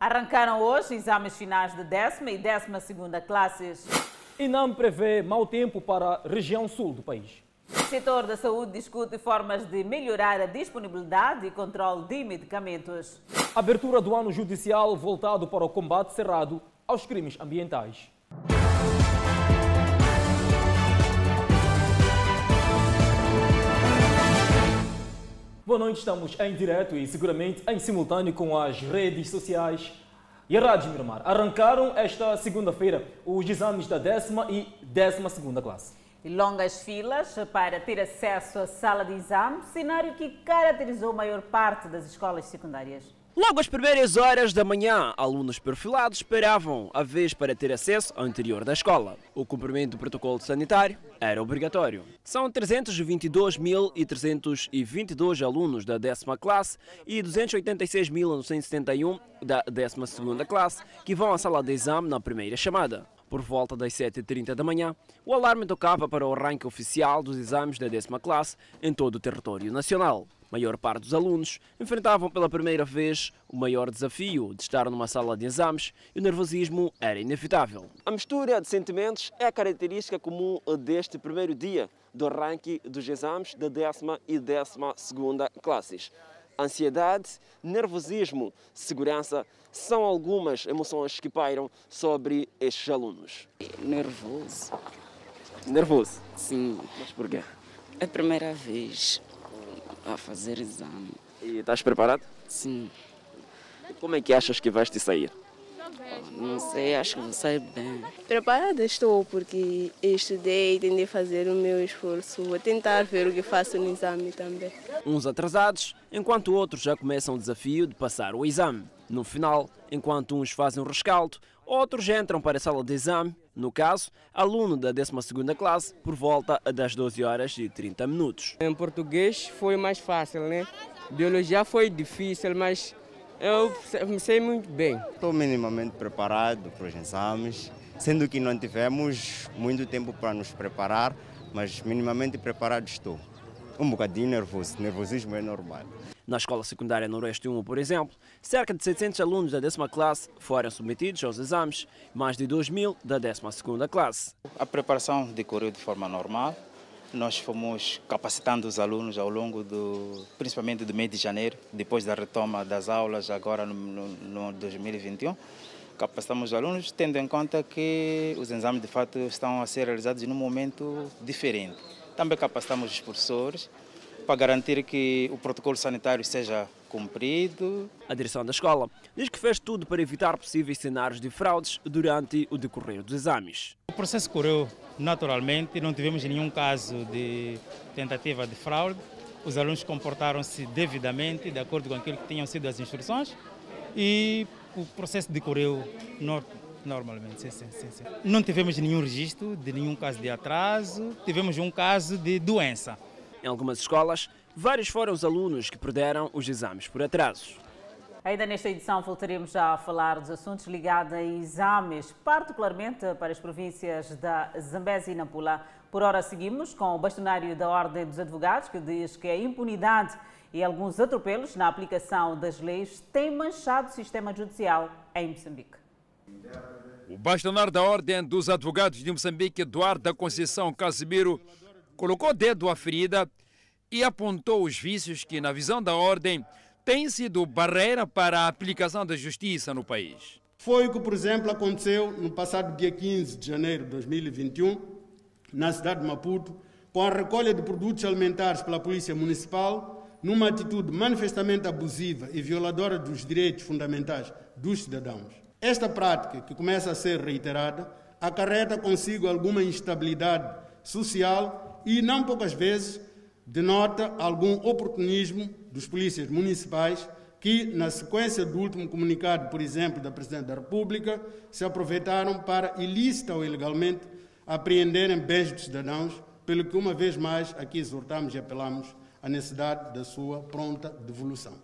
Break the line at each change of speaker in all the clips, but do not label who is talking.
Arrancaram hoje exames finais de décima e décima segunda classes.
INAM prevê mau tempo para a região sul do país.
O setor da saúde discute formas de melhorar a disponibilidade e controle de medicamentos.
Abertura do ano judicial voltado para o combate cerrado aos crimes ambientais. Boa noite, estamos em direto e seguramente em simultâneo com as redes sociais e a Rádio Miramar. Arrancaram esta segunda-feira os exames da décima e décima segunda classe.
Longas filas para ter acesso à sala de exame, cenário que caracterizou a maior parte das escolas secundárias.
Logo às primeiras horas da manhã, alunos perfilados esperavam a vez para ter acesso ao interior da escola. O cumprimento do protocolo sanitário era obrigatório. São 322.322 alunos da décima classe e 286.971 da décima segunda classe que vão à sala de exame na primeira chamada. Por volta das 7h30 da manhã, o alarme tocava para o arranque oficial dos exames da décima classe em todo o território nacional. A maior parte dos alunos enfrentavam pela primeira vez o maior desafio de estar numa sala de exames e o nervosismo era inevitável. A mistura de sentimentos é a característica comum deste primeiro dia do arranque dos exames da décima e décima segunda classes. Ansiedade, nervosismo, segurança são algumas emoções que pairam sobre estes alunos.
Nervoso.
Nervoso?
Sim.
Mas porquê?
É a primeira vez a fazer exame.
E estás preparado?
Sim.
Como é que achas que vais te sair?
Não sei, acho que vou sair bem.
Preparada estou, porque estudei e tentei fazer o meu esforço. Vou tentar ver o que faço no exame também.
Uns atrasados, enquanto outros já começam o desafio de passar o exame. No final, enquanto uns fazem o rescaldo, outros entram para a sala de exame, no caso, aluno da 12ª classe, por volta das 12 horas e 30 minutos.
Em português foi mais fácil, né? Biologia foi difícil, mas eu me sei muito bem.
Estou minimamente preparado para os exames, sendo que não tivemos muito tempo para nos preparar, mas minimamente preparado estou. Um bocadinho nervoso, nervosismo é normal.
Na escola secundária Noroeste 1, por exemplo, cerca de 700 alunos da décima classe foram submetidos aos exames, mais de 2 mil da décima segunda classe.
A preparação decorreu de forma normal. Nós fomos capacitando os alunos ao longo do, principalmente do mês de janeiro, depois da retoma das aulas agora no, no, no 2021. Capacitamos os alunos, tendo em conta que os exames de fato estão a ser realizados num momento diferente. Também capacitamos os professores para garantir que o protocolo sanitário seja cumprido.
A direção da escola diz que fez tudo para evitar possíveis cenários de fraudes durante o decorrer dos exames.
O processo correu naturalmente, não tivemos nenhum caso de tentativa de fraude. Os alunos comportaram-se devidamente, de acordo com aquilo que tinham sido as instruções, e o processo decorreu normalmente. Sim, sim, sim, não tivemos nenhum registro de nenhum caso de atraso, tivemos um caso de doença.
Em algumas escolas, vários foram os alunos que perderam os exames por atrasos.
Ainda nesta edição voltaremos já a falar dos assuntos ligados a exames, particularmente para as províncias da Zambésia e Nampula. Por hora seguimos com o bastonário da Ordem dos Advogados, que diz que a impunidade e alguns atropelos na aplicação das leis têm manchado o sistema judicial em Moçambique.
O bastonário da Ordem dos Advogados de Moçambique, Eduardo da Conceição Casimiro, colocou dedo à ferida e apontou os vícios que, na visão da ordem, têm sido barreira para a aplicação da justiça no país.
Foi o que, por exemplo, aconteceu no passado dia 15 de janeiro de 2021, na cidade de Maputo, com a recolha de produtos alimentares pela Polícia Municipal, numa atitude manifestamente abusiva e violadora dos direitos fundamentais dos cidadãos. Esta prática, que começa a ser reiterada, acarreta consigo alguma instabilidade social e, não poucas vezes, denota algum oportunismo dos polícias municipais que, na sequência do último comunicado, por exemplo, da Presidente da República, se aproveitaram para, ilícita ou ilegalmente, apreenderem bens dos cidadãos, pelo que, uma vez mais, aqui exortamos e apelamos à necessidade da sua pronta devolução.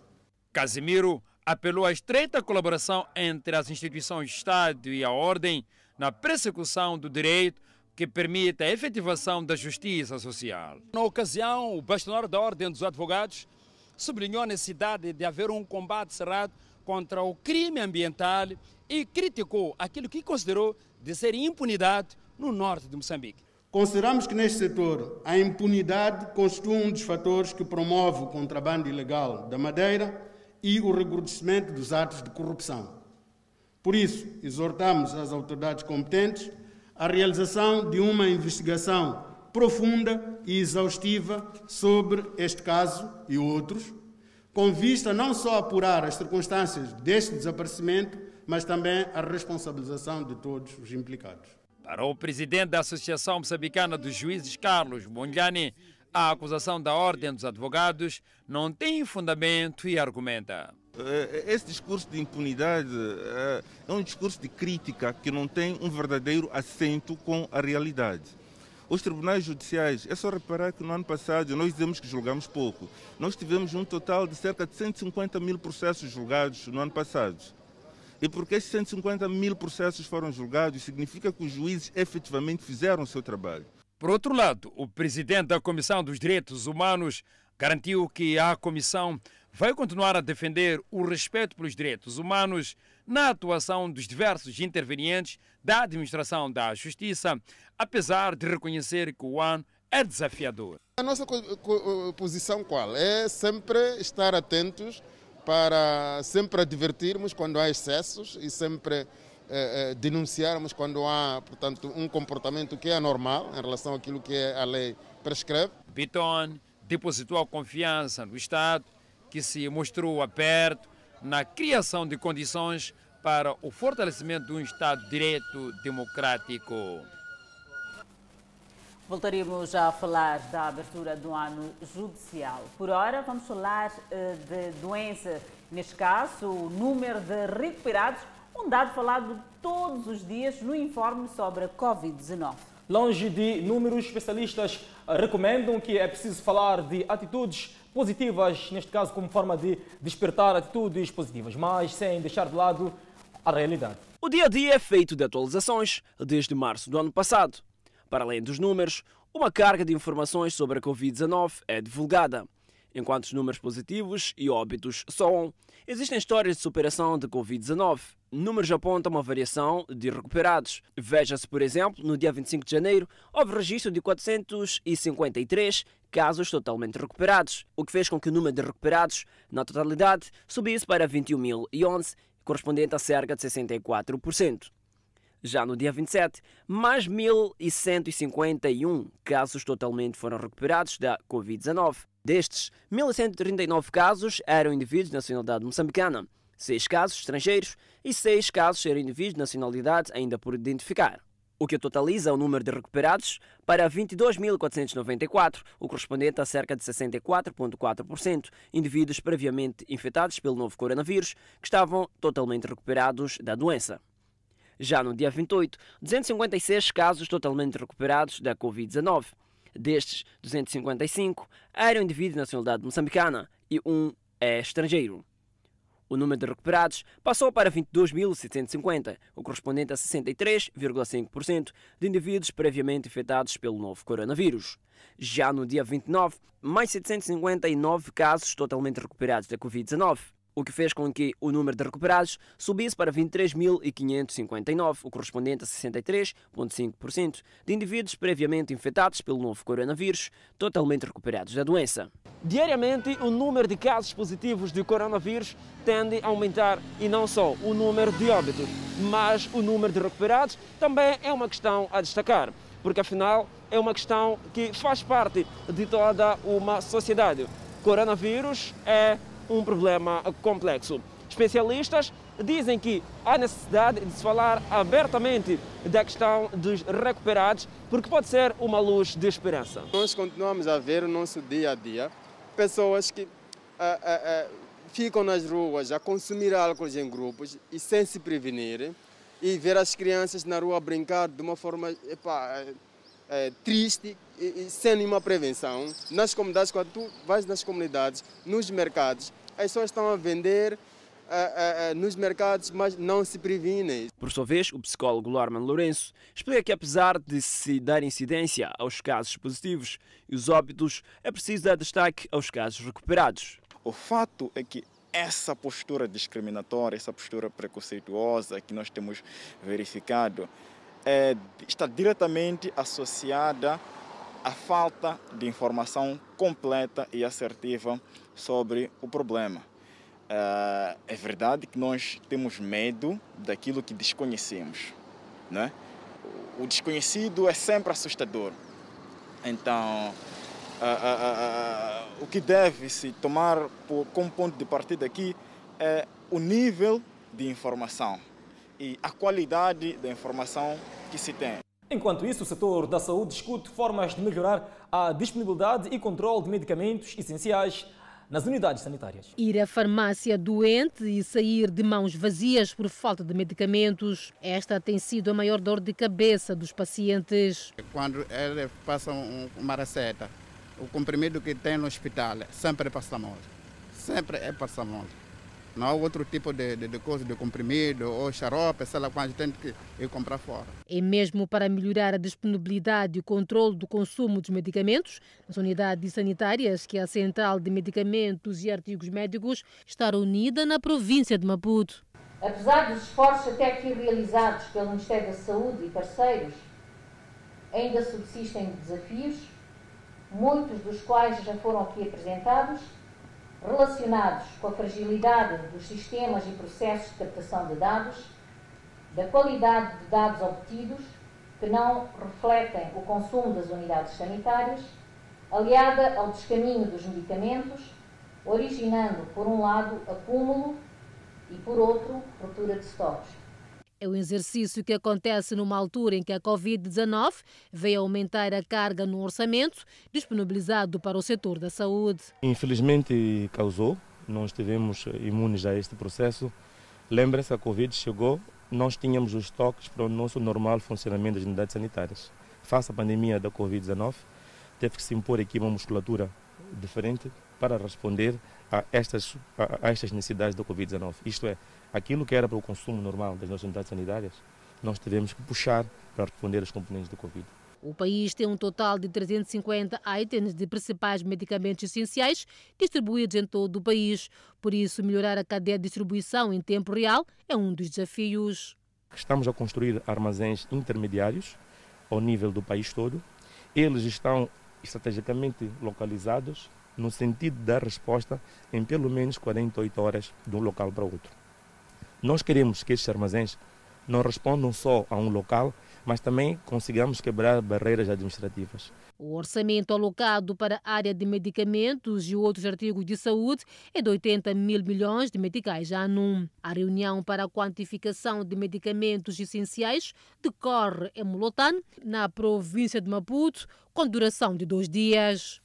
Casimiro apelou à estreita colaboração entre as instituições do Estado e a ordem na persecução do direito que permite a efetivação da justiça social.
Na ocasião, o bastonário da Ordem dos Advogados sublinhou a necessidade de haver um combate cerrado
contra o crime ambiental e criticou aquilo que considerou de ser impunidade no norte de Moçambique.
Consideramos que neste setor a impunidade constitui um dos fatores que promove o contrabando ilegal da madeira e o recrudescimento dos atos de corrupção. Por isso, exortamos as autoridades competentes à realização de uma investigação profunda e exaustiva sobre este caso e outros, com vista não só a apurar as circunstâncias deste desaparecimento, mas também a responsabilização de todos os implicados.
Para o presidente da Associação Moçambicana dos Juízes, Carlos Bonjani, a acusação da Ordem dos Advogados não tem fundamento e argumenta.
Eh, esse discurso de impunidade eh, é um discurso de crítica que não tem um verdadeiro assento com a realidade. Os tribunais judiciais, é só reparar que no ano passado nós dizemos que julgamos pouco. Nós tivemos um total de cerca de 150 mil processos julgados no ano passado. E porque esses 150 mil processos foram julgados, significa que os juízes efetivamente fizeram o seu trabalho.
Por outro lado, o presidente da Comissão dos Direitos Humanos garantiu que a comissão vai continuar a defender o respeito pelos direitos humanos na atuação dos diversos intervenientes da administração da justiça, apesar de reconhecer que o ano é desafiador.
A nossa posição qual? É sempre estar atentos para sempre advertirmos quando há excessos e sempre eh, eh, denunciarmos quando há, portanto, um comportamento que é anormal em relação àquilo que a lei prescreve.
Biton depositou a confiança no Estado, que se mostrou aberto na criação de condições para o fortalecimento de um Estado de Direito democrático.
Voltaríamos a falar da abertura do ano judicial. Por hora, vamos falar eh, de doença. Neste caso, o número de recuperados, um dado falado todos os dias no informe sobre a Covid-19.
Longe de números, especialistas recomendam que é preciso falar de atitudes positivas, neste caso como forma de despertar atitudes positivas, mas sem deixar de lado a realidade.
O dia a dia é feito de atualizações desde março do ano passado. Para além dos números, uma carga de informações sobre a Covid-19 é divulgada. Enquanto os números positivos e óbitos soam, existem histórias de superação de Covid-19. Números apontam uma variação de recuperados. Veja-se, por exemplo, no dia 25 de janeiro, houve registro de 453 casos totalmente recuperados, o que fez com que o número de recuperados, na totalidade, subisse para 21.011, correspondente a cerca de 64%. Já no dia 27, mais 1.151 casos totalmente foram recuperados da Covid-19. Destes, 1.139 casos eram indivíduos de nacionalidade moçambicana, 6 casos estrangeiros e 6 casos eram indivíduos de nacionalidade ainda por identificar. O que totaliza o número de recuperados para 22.494, o correspondente a cerca de 64,4% indivíduos previamente infectados pelo novo coronavírus que estavam totalmente recuperados da doença. Já no dia 28, 256 casos totalmente recuperados da Covid-19. Destes, 255 eram indivíduos de nacionalidade moçambicana e um é estrangeiro. O número de recuperados passou para 22.750, o correspondente a 63,5% de indivíduos previamente infectados pelo novo coronavírus. Já no dia 29, mais 759 casos totalmente recuperados da Covid-19 o que fez com que o número de recuperados subisse para 23.559, o correspondente a 63,5% de indivíduos previamente infectados pelo novo coronavírus, totalmente recuperados da doença. Diariamente, o número de casos positivos de coronavírus tende a aumentar e não só o número de óbitos, mas o número de recuperados também é uma questão a destacar, porque afinal é uma questão que faz parte de toda uma sociedade. Coronavírus é um problema complexo. Especialistas dizem que há necessidade de se falar abertamente da questão dos recuperados, porque pode ser uma luz de esperança.
Nós continuamos a ver no nosso dia a dia pessoas que ah, ah, ah, ficam nas ruas a consumir álcool em grupos e sem se prevenir, e ver as crianças na rua brincar de uma forma é, triste e, e, sem nenhuma prevenção. Nas comunidades, quando tu vais nas comunidades, nos mercados, as pessoas estão a vender Uh, uh, uh, nos mercados, mas não se previnem.
Por sua vez, o psicólogo Lorman Lourenço explica que, apesar de se dar incidência aos casos positivos e os óbitos, é preciso dar destaque aos casos recuperados.
O fato é que essa postura discriminatória, essa postura preconceituosa que nós temos verificado, é, está diretamente associada à falta de informação completa e assertiva sobre o problema. É, é verdade que nós temos medo daquilo que desconhecemos, né? O desconhecido é sempre assustador. Então, o que deve se tomar por, como ponto de partida aqui é o nível de informação e a qualidade da informação que se tem.
Enquanto isso, o setor da saúde discute formas de melhorar a disponibilidade e controle de medicamentos essenciais nas unidades sanitárias.
Ir à farmácia doente e sair de mãos vazias por falta de medicamentos, esta tem sido a maior dor de cabeça dos pacientes.
Quando ele passa uma receita, o comprimido que tem no hospital sempre é paracetamol. Sempre é paracetamol. Não há outro tipo de, de, de coisa, de comprimido ou xarope, sei lá quando tem que ir comprar fora.
E mesmo para melhorar a disponibilidade e o controle do consumo dos medicamentos, nas unidades sanitárias, que é a Central de Medicamentos e Artigos Médicos está reunida na província de Maputo.
Apesar dos esforços até aqui realizados pelo Ministério da Saúde e parceiros, ainda subsistem desafios, muitos dos quais já foram aqui apresentados relacionados com a fragilidade dos sistemas e processos de captação de dados, da qualidade de dados obtidos, que não refletem o consumo das unidades sanitárias, aliada ao descaminho dos medicamentos, originando, por um lado, acúmulo e, por outro, ruptura de estoques.
É um exercício que acontece numa altura em que a Covid-19 veio aumentar a carga no orçamento disponibilizado para o setor da saúde.
Infelizmente causou, não estivemos imunes a este processo. Lembre-se, a Covid chegou, nós tínhamos os estoques para o nosso normal funcionamento das unidades sanitárias. Face à pandemia da Covid-19, teve que se impor aqui uma musculatura diferente para responder a estas, a, estas necessidades da Covid-19. Isto é, aquilo que era para o consumo normal das nossas unidades sanitárias, nós tivemos que puxar para responder aos componentes da Covid.
O país tem um total de 350 itens de principais medicamentos essenciais distribuídos em todo o país. Por isso, melhorar a cadeia de distribuição em tempo real é um dos desafios.
Estamos a construir armazéns intermediários ao nível do país todo. Eles estão estrategicamente localizados no sentido da resposta em pelo menos 48 horas de um local para outro. Nós queremos que estes armazéns não respondam só a um local, mas também consigamos quebrar barreiras administrativas.
O orçamento alocado para a área de medicamentos e outros artigos de saúde é de 80 mil milhões de meticais ano. A reunião para a quantificação de medicamentos essenciais decorre em Molotano, na província de Maputo, com duração de dois dias.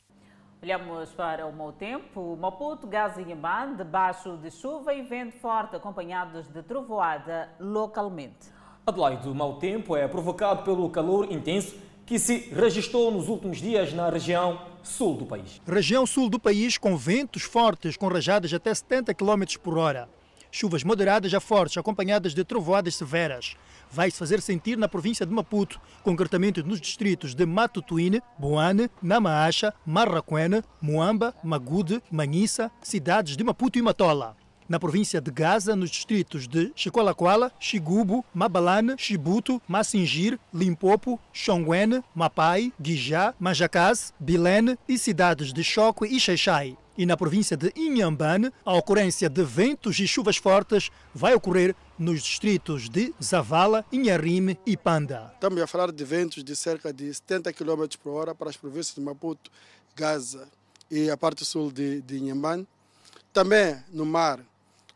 Olhamos para o mau tempo. Maputo, Gaza e Inhambane, debaixo de chuva e vento forte, acompanhados de trovoada localmente.
Adelaide, o mau tempo é provocado pelo calor intenso que se registrou nos últimos dias na região sul do país.
Região sul do país com ventos fortes, com rajadas até 70 km por hora. Chuvas moderadas a fortes, acompanhadas de trovoadas severas vai se fazer sentir na província de Maputo, concretamente nos distritos de Matutuine, Boane, Namaacha, Marraquena, Moamba, Magude, Manhissa, cidades de Maputo e Matola na província de Gaza, nos distritos de Chicolaquala, Xigubo, Mabalane, Chibuto, Massingir, Limpopo, Xonguene, Mapai, Guijá, Majacaz, Bilene e cidades de Choque e Xaixai. E na província de Inhambane, a ocorrência de ventos e chuvas fortes vai ocorrer nos distritos de Zavala, Inharime e Panda.
Estamos a falar de ventos de cerca de 70 km por hora para as províncias de Maputo, Gaza e a parte sul de, de Inhambane. Também no mar,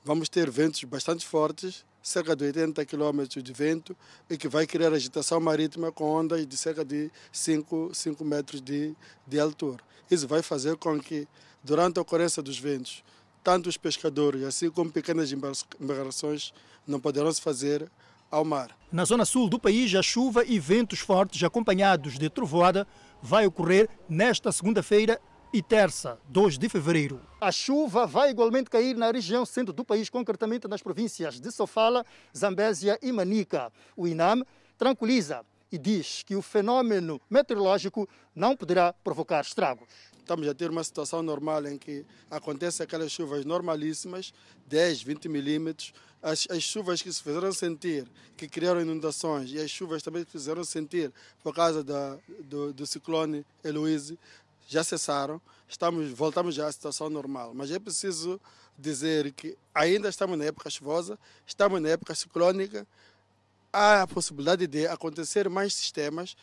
vamos ter ventos bastante fortes, cerca de 80 km de vento, e que vai criar agitação marítima com ondas de cerca de 5, 5 metros de, de altura. Isso vai fazer com que, durante a ocorrência dos ventos, tanto os pescadores, assim como pequenas embarcações, não poderão se fazer ao mar.
Na zona sul do país, a chuva e ventos fortes acompanhados de trovoada vai ocorrer nesta segunda-feira e terça, 2 de fevereiro. A chuva vai igualmente cair na região centro do país, concretamente nas províncias de Sofala, Zambésia e Manica. O INAM tranquiliza e diz que o fenômeno meteorológico não poderá provocar estragos.
Estamos a ter uma situação normal em que acontecem aquelas chuvas normalíssimas, 10, 20 milímetros, as, as, chuvas que se fizeram sentir, que criaram inundações, e as chuvas também que fizeram sentir por causa da, do, do ciclone Heloise, já cessaram, estamos, voltamos já à situação normal. Mas é preciso dizer que ainda estamos na época chuvosa, estamos na época ciclônica, há a possibilidade de acontecer mais sistemas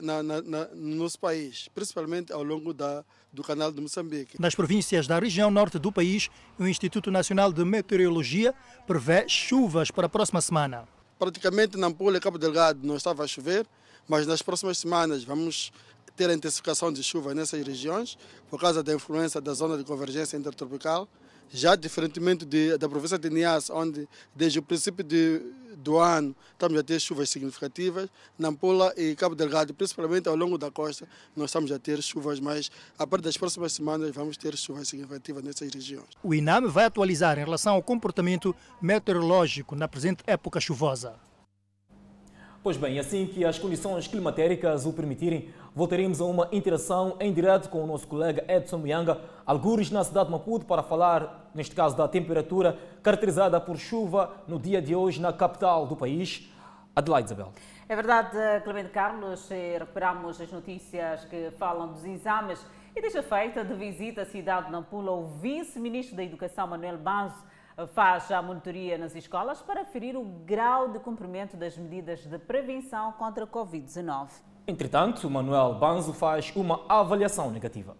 na, na, na, no nosso país, principalmente ao longo da, do canal de Moçambique.
Nas províncias da região norte do país, o Instituto Nacional de Meteorologia prevê chuvas para a próxima semana.
Praticamente na Ampula e Cabo Delgado não estava a chover, mas nas próximas semanas vamos ter a intensificação de chuva nessas regiões por causa da influência da zona de convergência intertropical já diferentemente de, da província de Niassa, onde desde o princípio de, do ano estamos a ter chuvas significativas, Nampula e Cabo Delgado, principalmente ao longo da costa, nós estamos a ter chuvas, mas a partir das próximas semanas vamos ter chuvas significativas nessas regiões.
O INAM vai atualizar em relação ao comportamento meteorológico na presente época chuvosa.
Pois bem, assim que as condições climatéricas o permitirem, voltaremos a uma interação em direto com o nosso colega Edson Mianga, algures na cidade de Maputo, para falar, neste caso, da temperatura caracterizada por chuva no dia de hoje na capital do país. Adelaide Isabel.
É verdade, Clemente Carlos, recuperamos as notícias que falam dos exames e deixa feita de visita à cidade de Nampula o vice-ministro da Educação, Manuel Banzo, faz a monitoria nas escolas para aferir o grau de cumprimento das medidas de prevenção contra a Covid-19.
Entretanto, Manuel Banzo faz uma avaliação negativa.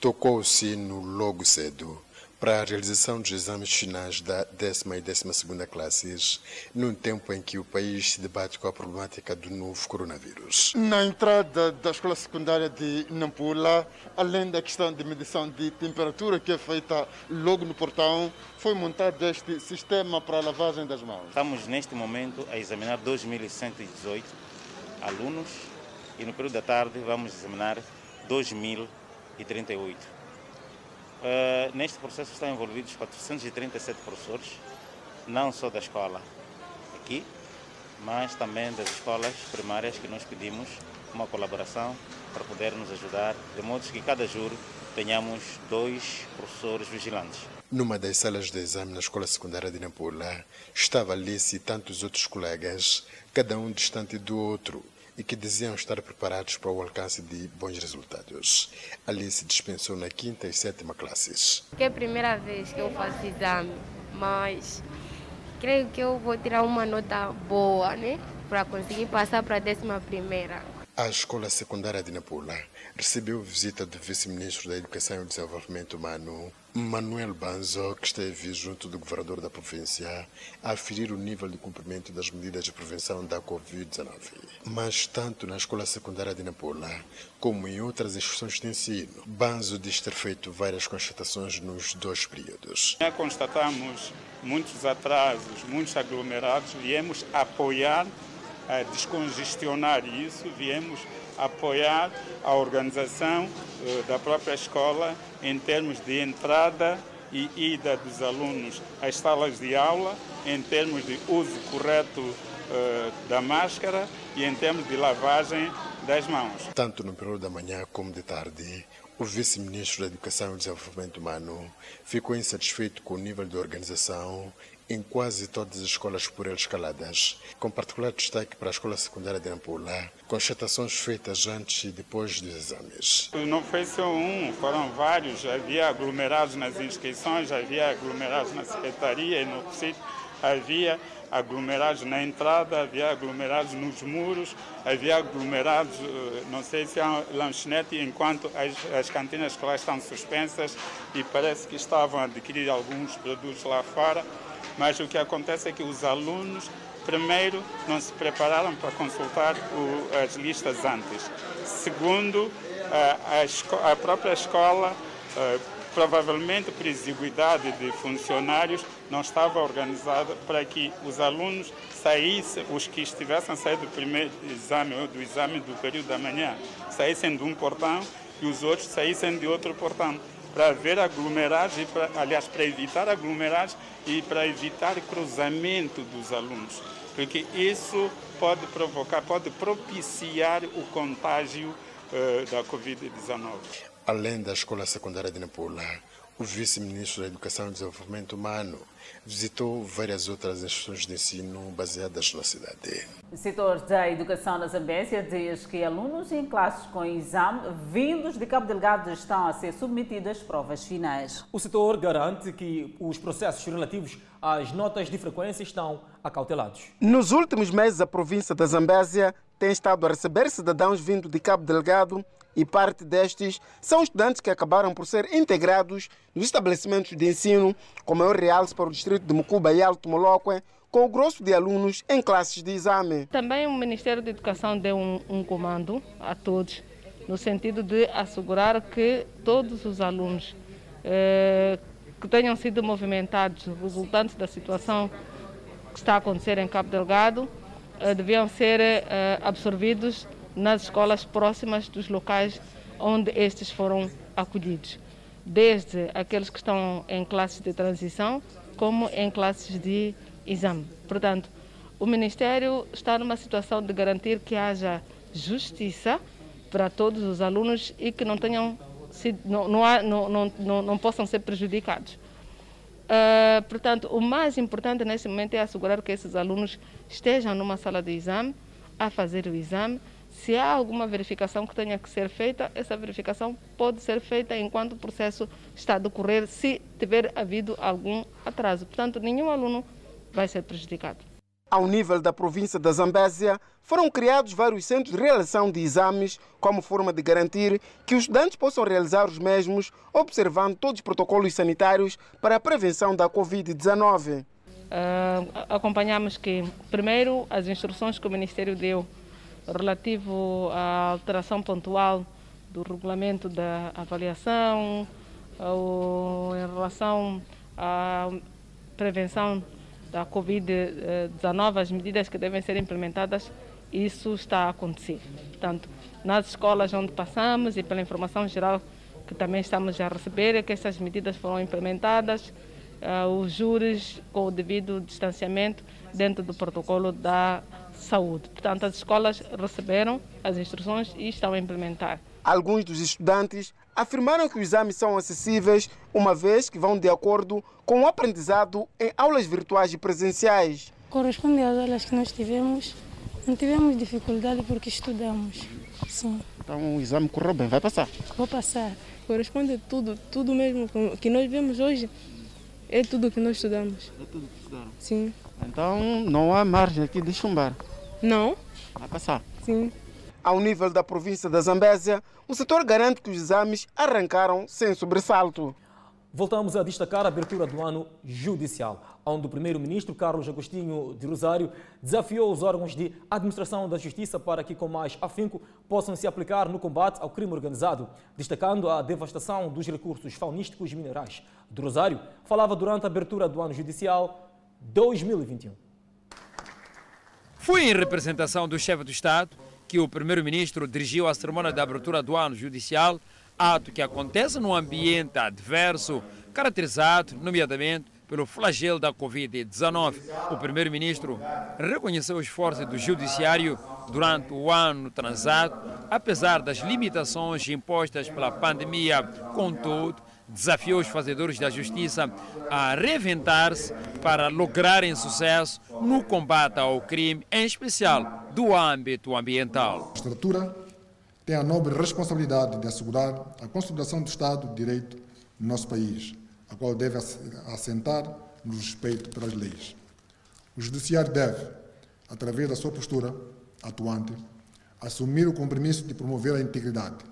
Tocou o sino logo cedo para a realização dos exames finais da décima e décima segunda classes, num tempo em que o país se debate com a problemática do novo coronavírus.
Na entrada da escola secundária de Nampula, além da questão de medição de temperatura que é feita logo no portão, foi montado este sistema para a lavagem das mãos.
Estamos neste momento a examinar 2.118 alunos e no período da tarde vamos examinar 2.038. Uh, neste processo estão envolvidos 437 professores, não só da escola aqui, mas também das escolas primárias que nós pedimos uma colaboração para poder nos ajudar, de modo que cada juro tenhamos dois professores vigilantes.
Numa das salas de exame na escola secundária de Nampula, estava Alice e tantos outros colegas, cada um distante do outro, e que diziam estar preparados para o alcance de bons resultados. Ali se dispensou na quinta e sétima classes.
É a primeira vez que eu faço exame, mas creio que eu vou tirar uma nota boa, né? Para conseguir passar para a décima primeira.
A escola secundária de Nampula recebeu visita do vice-ministro da Educação e Desenvolvimento Humano, Manuel Banzo, que esteve junto do governador da província a aferir o nível de cumprimento das medidas de prevenção da Covid-19. Mas tanto na escola secundária de Nampula como em outras instituições de ensino, Banzo diz ter feito várias constatações nos dois períodos.
Já constatamos muitos atrasos, muitos aglomerados, viemos apoiar a descongestionar isso, viemos apoiar a organização uh, da própria escola em termos de entrada e ida dos alunos às salas de aula, em termos de uso correto uh, da máscara e em termos de lavagem das mãos.
Tanto no período da manhã como de tarde, o vice-ministro da Educação e Desenvolvimento Humano ficou insatisfeito com o nível de organização em quase todas as escolas por ele escaladas, com particular destaque para a escola secundária de Nampula, constatações feitas antes e depois dos exames.
Não foi só um, foram vários. Havia aglomerados nas inscrições, havia aglomerados na secretaria e no sítio, havia aglomerados na entrada, havia aglomerados nos muros, havia aglomerados, eh, não sei se há lanchonete, enquanto as, as cantinas escolares estão suspensas e parece que estavam a adquirir alguns produtos lá fora mas o que acontece é que os alunos, primeiro, não se prepararam para consultar o, as listas antes. Segundo, a, a, a própria escola, provavelmente por exiguidade de funcionários, não estava organizada para que os alunos saíssem, os que estivessem saindo do primeiro exame ou do exame do período da manhã, saíssem de um portão e os outros saíssem de outro portão para haver aglomerados, para, aliás, para evitar aglomerados e para evitar cruzamento dos alunos, porque isso pode provocar, pode propiciar o contágio eh, da Covid-19.
Além da Escola Secundária de Nampula, o vice-ministro da Educação e Desenvolvimento Humano visitou várias outras instituições de ensino baseadas na cidade.
O setor da educação na Zambésia diz que alunos em classes com exame vindos de Cabo Delgado estão a ser submetidos às provas finais.
O setor garante que os processos relativos às notas de frequência estão acautelados.
Nos últimos meses, a província da Zambésia tem estado a receber cidadãos vindos de Cabo Delgado e parte destes são estudantes que acabaram por ser integrados nos estabelecimentos de ensino, como é o realce para o distrito de Mucuba e Alto Moloque, com o grosso de alunos em classes de exame.
Também o Ministério da Educação deu um, um comando a todos, no sentido de assegurar que todos os alunos eh, que tenham sido movimentados resultantes da situação que está a acontecer em Cabo Delgado eh, deviam ser eh, absorvidos nas escolas próximas dos locais onde estes foram acolhidos, desde aqueles que estão em classes de transição como em classes de exame. Portanto, o Ministério está numa situação de garantir que haja justiça para todos os alunos e que não tenham não, não, não, não, não possam ser prejudicados. Uh, portanto, o mais importante nesse momento é assegurar que esses alunos estejam numa sala de exame a fazer o exame se há alguma verificação que tenha que ser feita, essa verificação pode ser feita enquanto o processo está a decorrer, se tiver havido algum atraso. Portanto, nenhum aluno vai ser prejudicado.
Ao nível da província da Zambésia, foram criados vários centros de realização de exames como forma de garantir que os estudantes possam realizar os mesmos, observando todos os protocolos sanitários para a prevenção da Covid-19. Uh,
acompanhamos que, primeiro, as instruções que o Ministério deu relativo à alteração pontual do regulamento da avaliação, ou em relação à prevenção da Covid-19, as medidas que devem ser implementadas, isso está a acontecer. Portanto, nas escolas onde passamos e pela informação geral que também estamos a receber, é que essas medidas foram implementadas, uh, os júris com o devido distanciamento dentro do protocolo da saúde. Portanto, as escolas receberam as instruções e estão a implementar.
Alguns dos estudantes afirmaram que os exames são acessíveis, uma vez que vão de acordo com o aprendizado em aulas virtuais e presenciais.
Corresponde às aulas que nós tivemos, não tivemos dificuldade porque estudamos. Sim.
Então o exame correu bem, vai passar?
Vou passar. Corresponde a tudo, tudo mesmo que nós vemos hoje, é tudo que nós estudamos.
É tudo que estudaram?
Sim.
Então não há margem aqui de chumbar.
Não.
Vai passar?
Sim.
Ao nível da província da Zambésia, o setor garante que os exames arrancaram sem sobressalto.
Voltamos a destacar a abertura do ano judicial, onde o primeiro-ministro Carlos Agostinho de Rosário desafiou os órgãos de administração da justiça para que, com mais afinco, possam se aplicar no combate ao crime organizado, destacando a devastação dos recursos faunísticos e minerais. De Rosário falava durante a abertura do ano judicial 2021.
Foi em representação do chefe do Estado que o primeiro-ministro dirigiu a cerimônia de abertura do ano judicial, ato que acontece num ambiente adverso, caracterizado, nomeadamente, pelo flagelo da Covid-19. O primeiro-ministro reconheceu o esforço do judiciário durante o ano transado, apesar das limitações impostas pela pandemia. Contudo, desafiou os fazedores da justiça a reventar-se para lograrem sucesso no combate ao crime, em especial do âmbito ambiental.
A estrutura tem a nobre responsabilidade de assegurar a consolidação do Estado de Direito no nosso país, a qual deve assentar no respeito pelas leis. O Judiciário deve, através da sua postura atuante, assumir o compromisso de promover a integridade,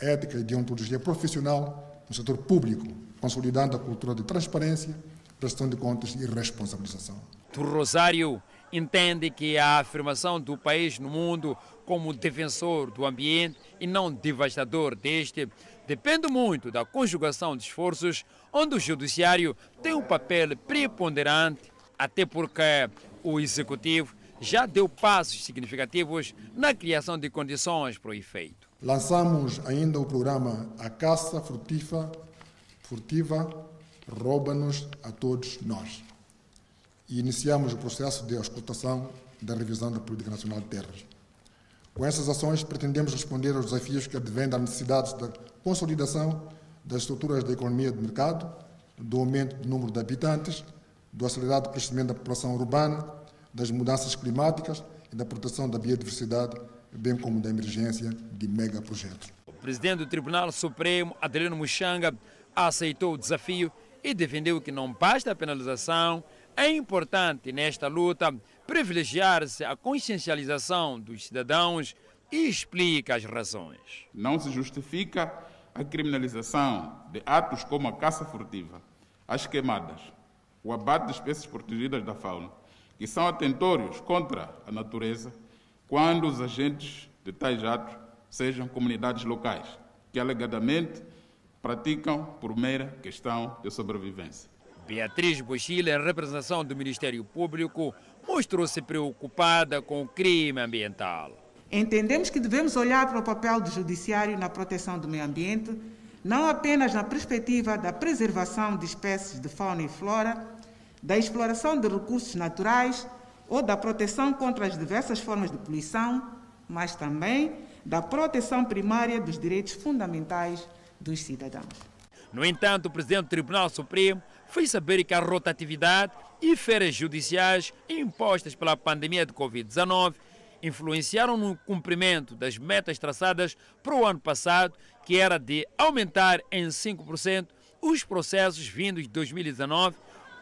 ética e deontologia profissional no setor público, consolidando a cultura de transparência, prestação de contas e responsabilização.
Do Rosário entende que a afirmação do país no mundo como defensor do ambiente e não devastador deste depende muito da conjugação de esforços, onde o judiciário tem um papel preponderante, até porque o executivo já deu passos significativos na criação de condições para o efeito.
Lançamos ainda o programa A Caça Furtiva, furtiva Rouba-nos a Todos Nós. E iniciamos o processo de auscultação da revisão da Política Nacional de Terras. Com essas ações, pretendemos responder aos desafios que advêm das necessidades da consolidação das estruturas da economia de mercado, do aumento do número de habitantes, do acelerado crescimento da população urbana, das mudanças climáticas e da proteção da biodiversidade, bem como da emergência de megaprojetos.
O presidente do Tribunal Supremo, Adelino Muxanga, aceitou o desafio e defendeu que não basta a penalização, é importante nesta luta privilegiar-se a consciencialização dos cidadãos e explica as razões.
Não se justifica a criminalização de atos como a caça furtiva, as queimadas, o abate de espécies protegidas da fauna, que são atentórios contra a natureza, quando os agentes de tais atos sejam comunidades locais, que alegadamente praticam por mera questão de sobrevivência.
Beatriz Bochila, em representação do Ministério Público, mostrou-se preocupada com o crime ambiental.
Entendemos que devemos olhar para o papel do Judiciário na proteção do meio ambiente, não apenas na perspectiva da preservação de espécies de fauna e flora, da exploração de recursos naturais ou da proteção contra as diversas formas de poluição, mas também da proteção primária dos direitos fundamentais dos cidadãos.
No entanto, o presidente do Tribunal Supremo fez saber que a rotatividade e férias judiciais impostas pela pandemia de Covid-19 influenciaram no cumprimento das metas traçadas para o ano passado, que era de aumentar em 5% os processos vindos de 2019,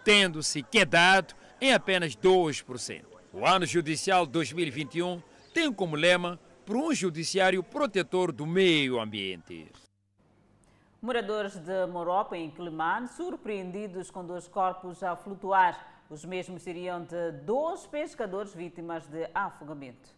tendo-se quedado em apenas 2%. O ano judicial 2021 tem como lema por um judiciário protetor do meio ambiente.
Moradores de Moropa, em Climane, surpreendidos com dois corpos a flutuar. Os mesmos seriam de dois pescadores vítimas de afogamento.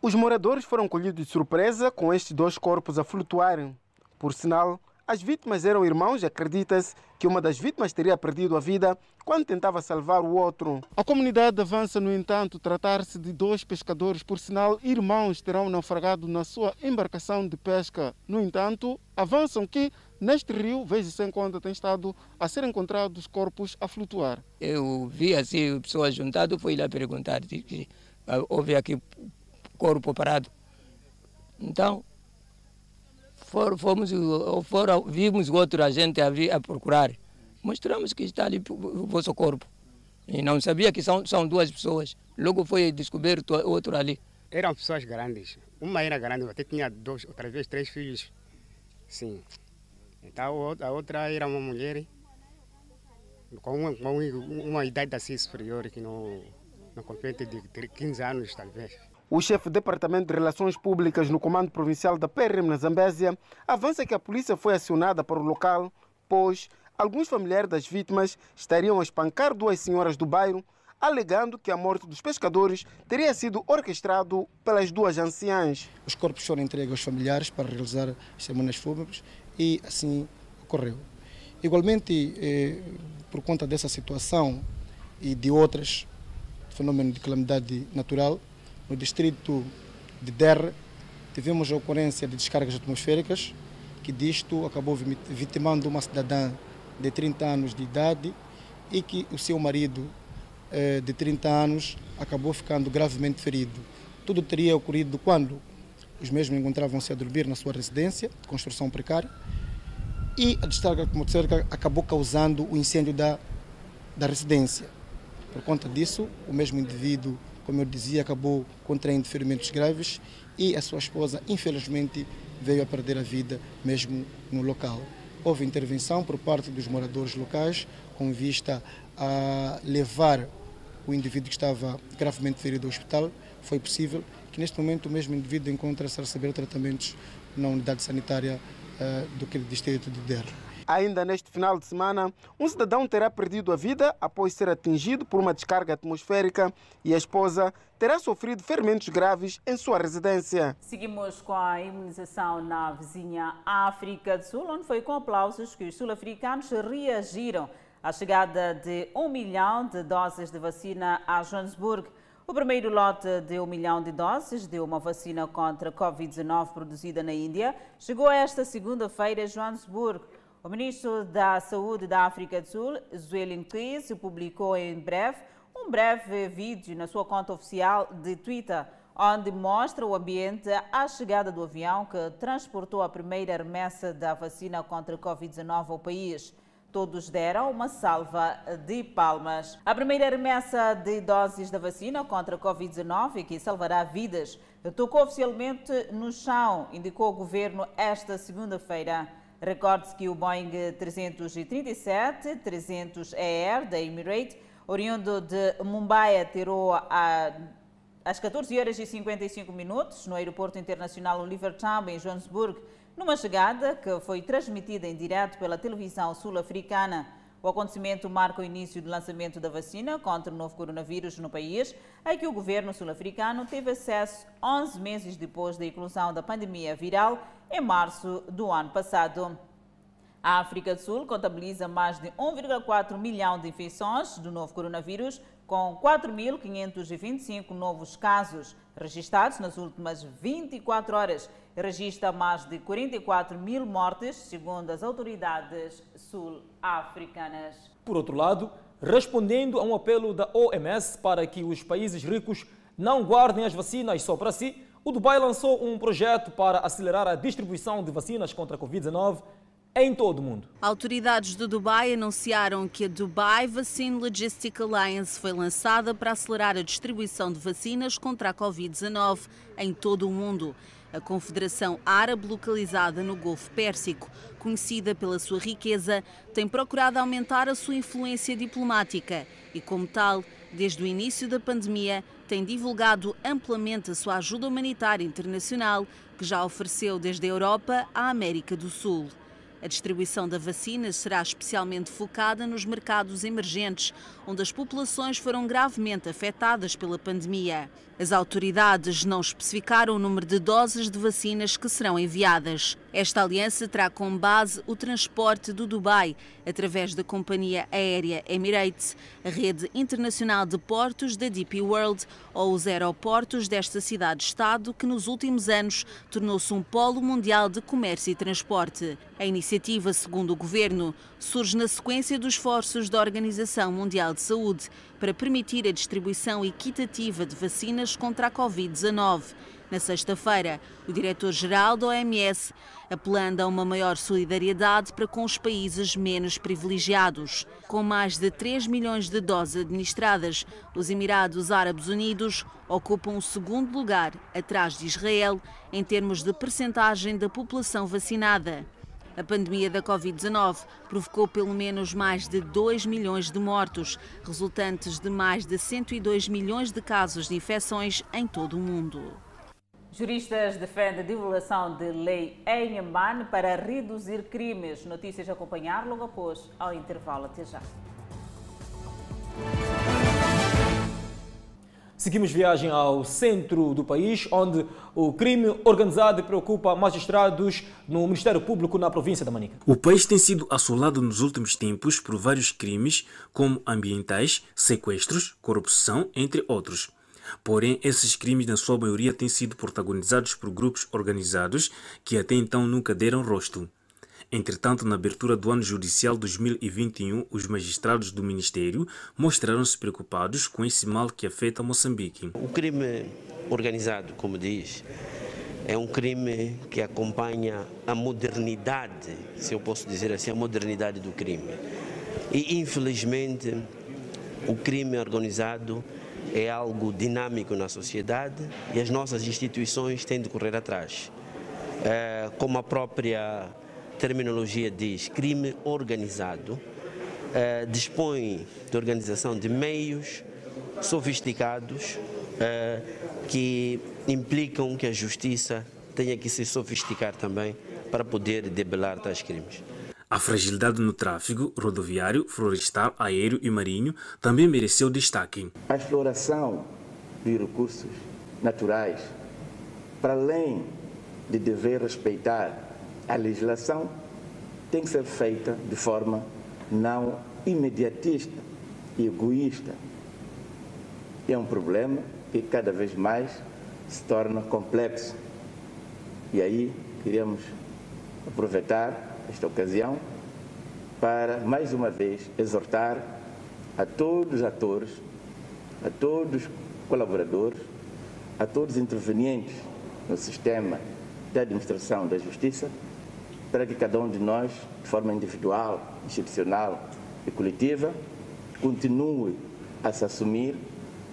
Os moradores foram colhidos de surpresa com estes dois corpos a flutuarem. Por sinal, as vítimas eram irmãos e acredita-se que uma das vítimas teria perdido a vida quando tentava salvar o outro. A comunidade avança, no entanto, tratar-se de dois pescadores, por sinal, irmãos terão naufragado na sua embarcação de pesca. No entanto, avançam que neste rio, vez em quando, tem estado a ser encontrados corpos a flutuar.
Eu vi assim, pessoas juntadas, fui lá perguntar, que houve aqui corpo parado. Então, for, fomos, for, vimos outro agente a, vir, a procurar. Mostramos que está ali o vosso corpo. E não sabia que são, são duas pessoas. Logo foi descoberto outro ali.
Eram pessoas grandes. Uma era grande, até tinha dois, outra vez três filhos. Sim. Então a outra era uma mulher com uma, com uma idade assim superior, que não, não compete de 15 anos talvez.
O chefe do Departamento de Relações Públicas no Comando Provincial da PRM na Zambésia avança que a polícia foi acionada para o local, pois alguns familiares das vítimas estariam a espancar duas senhoras do bairro, alegando que a morte dos pescadores teria sido orquestrado pelas duas anciãs.
Os corpos foram entregues aos familiares para realizar as semanas fúnebres e assim ocorreu. Igualmente, eh, por conta dessa situação e de outras fenômenos de calamidade natural, no distrito de Derre, tivemos a ocorrência de descargas atmosféricas, que disto acabou vitimando uma cidadã de 30 anos de idade e que o seu marido eh, de 30 anos acabou ficando gravemente ferido. Tudo teria ocorrido quando os mesmos encontravam-se a dormir na sua residência, de construção precária, e a descarga atmosférica acabou causando o incêndio da, da residência. Por conta disso, o mesmo indivíduo, como eu dizia, acabou contraindo ferimentos graves e a sua esposa, infelizmente, veio a perder a vida mesmo no local. Houve intervenção por parte dos moradores locais com vista a levar o indivíduo que estava gravemente ferido ao hospital. Foi possível que neste momento o mesmo indivíduo encontra-se a receber tratamentos na unidade sanitária uh, do distrito de Der.
Ainda neste final de semana, um cidadão terá perdido a vida após ser atingido por uma descarga atmosférica e a esposa terá sofrido ferimentos graves em sua residência.
Seguimos com a imunização na vizinha África do Sul, onde foi com aplausos que os sul-africanos reagiram à chegada de um milhão de doses de vacina a Joanesburgo. O primeiro lote de um milhão de doses de uma vacina contra a Covid-19 produzida na Índia chegou esta segunda-feira a Joanesburgo. O ministro da Saúde da África do Sul, Zwelin Cleese, publicou em breve um breve vídeo na sua conta oficial de Twitter, onde mostra o ambiente à chegada do avião que transportou a primeira remessa da vacina contra a Covid-19 ao país. Todos deram uma salva de palmas. A primeira remessa de doses da vacina contra a Covid-19, que salvará vidas, tocou oficialmente no chão, indicou o governo esta segunda-feira. Recorde-se que o Boeing 337-300ER da Emirates, oriundo de Mumbai, atirou a, às 14 horas e 55 minutos no Aeroporto Internacional Oliver Tambo, em Johannesburg, numa chegada que foi transmitida em direto pela televisão sul-africana. O acontecimento marca o início do lançamento da vacina contra o novo coronavírus no país, a que o governo sul-africano teve acesso 11 meses depois da inclusão da pandemia viral em março do ano passado. A África do Sul contabiliza mais de 1,4 milhão de infecções do novo coronavírus, com 4.525 novos casos registrados nas últimas 24 horas. Registra mais de 44 mil mortes, segundo as autoridades sul-africanas.
Por outro lado, respondendo a um apelo da OMS para que os países ricos não guardem as vacinas só para si, o Dubai lançou um projeto para acelerar a distribuição de vacinas contra a Covid-19 em todo o mundo.
Autoridades do Dubai anunciaram que a Dubai Vaccine Logistic Alliance foi lançada para acelerar a distribuição de vacinas contra a Covid-19 em todo o mundo. A Confederação Árabe, localizada no Golfo Pérsico, conhecida pela sua riqueza, tem procurado aumentar a sua influência diplomática e, como tal, desde o início da pandemia, tem divulgado amplamente a sua ajuda humanitária internacional, que já ofereceu desde a Europa à América do Sul. A distribuição da vacina será especialmente focada nos mercados emergentes, onde as populações foram gravemente afetadas pela pandemia. As autoridades não especificaram o número de doses de vacinas que serão enviadas. Esta aliança terá como base o transporte do Dubai, através da companhia aérea Emirates, a rede internacional de portos da DP World ou os aeroportos desta cidade-estado, que nos últimos anos tornou-se um polo mundial de comércio e transporte. A iniciativa, segundo o governo, surge na sequência dos esforços da Organização Mundial de Saúde para permitir a distribuição equitativa de vacinas contra a Covid-19. Na sexta-feira, o diretor-geral da OMS apelando a uma maior solidariedade para com os países menos privilegiados. Com mais de 3 milhões de doses administradas, os Emirados Árabes Unidos ocupam o segundo lugar, atrás de Israel, em termos de percentagem da população vacinada. A pandemia da Covid-19 provocou pelo menos mais de 2 milhões de mortos, resultantes de mais de 102 milhões de casos de infecções em todo o mundo.
Juristas defendem a divulgação de lei em Amman para reduzir crimes. Notícias a acompanhar logo após ao intervalo. Até já.
Seguimos viagem ao centro do país, onde o crime organizado preocupa magistrados no Ministério Público na província da Manica.
O país tem sido assolado nos últimos tempos por vários crimes, como ambientais, sequestros, corrupção, entre outros. Porém, esses crimes, na sua maioria, têm sido protagonizados por grupos organizados que até então nunca deram rosto. Entretanto, na abertura do ano judicial 2021, os magistrados do Ministério mostraram-se preocupados com esse mal que afeta Moçambique.
O crime organizado, como diz, é um crime que acompanha a modernidade, se eu posso dizer assim, a modernidade do crime. E, infelizmente, o crime organizado é algo dinâmico na sociedade e as nossas instituições têm de correr atrás. É, como a própria terminologia diz, crime organizado, eh, dispõe de organização de meios sofisticados eh, que implicam que a justiça tenha que se sofisticar também para poder debelar tais crimes.
A fragilidade no tráfego rodoviário, florestal, aéreo e marinho também mereceu destaque.
A exploração de recursos naturais, para além de dever respeitar a legislação tem que ser feita de forma não imediatista e egoísta. É um problema que cada vez mais se torna complexo. E aí queríamos aproveitar esta ocasião para, mais uma vez, exortar a todos os atores, a todos os colaboradores,
a todos os intervenientes no sistema de administração da justiça para que cada um de nós, de forma individual, institucional e coletiva, continue a se assumir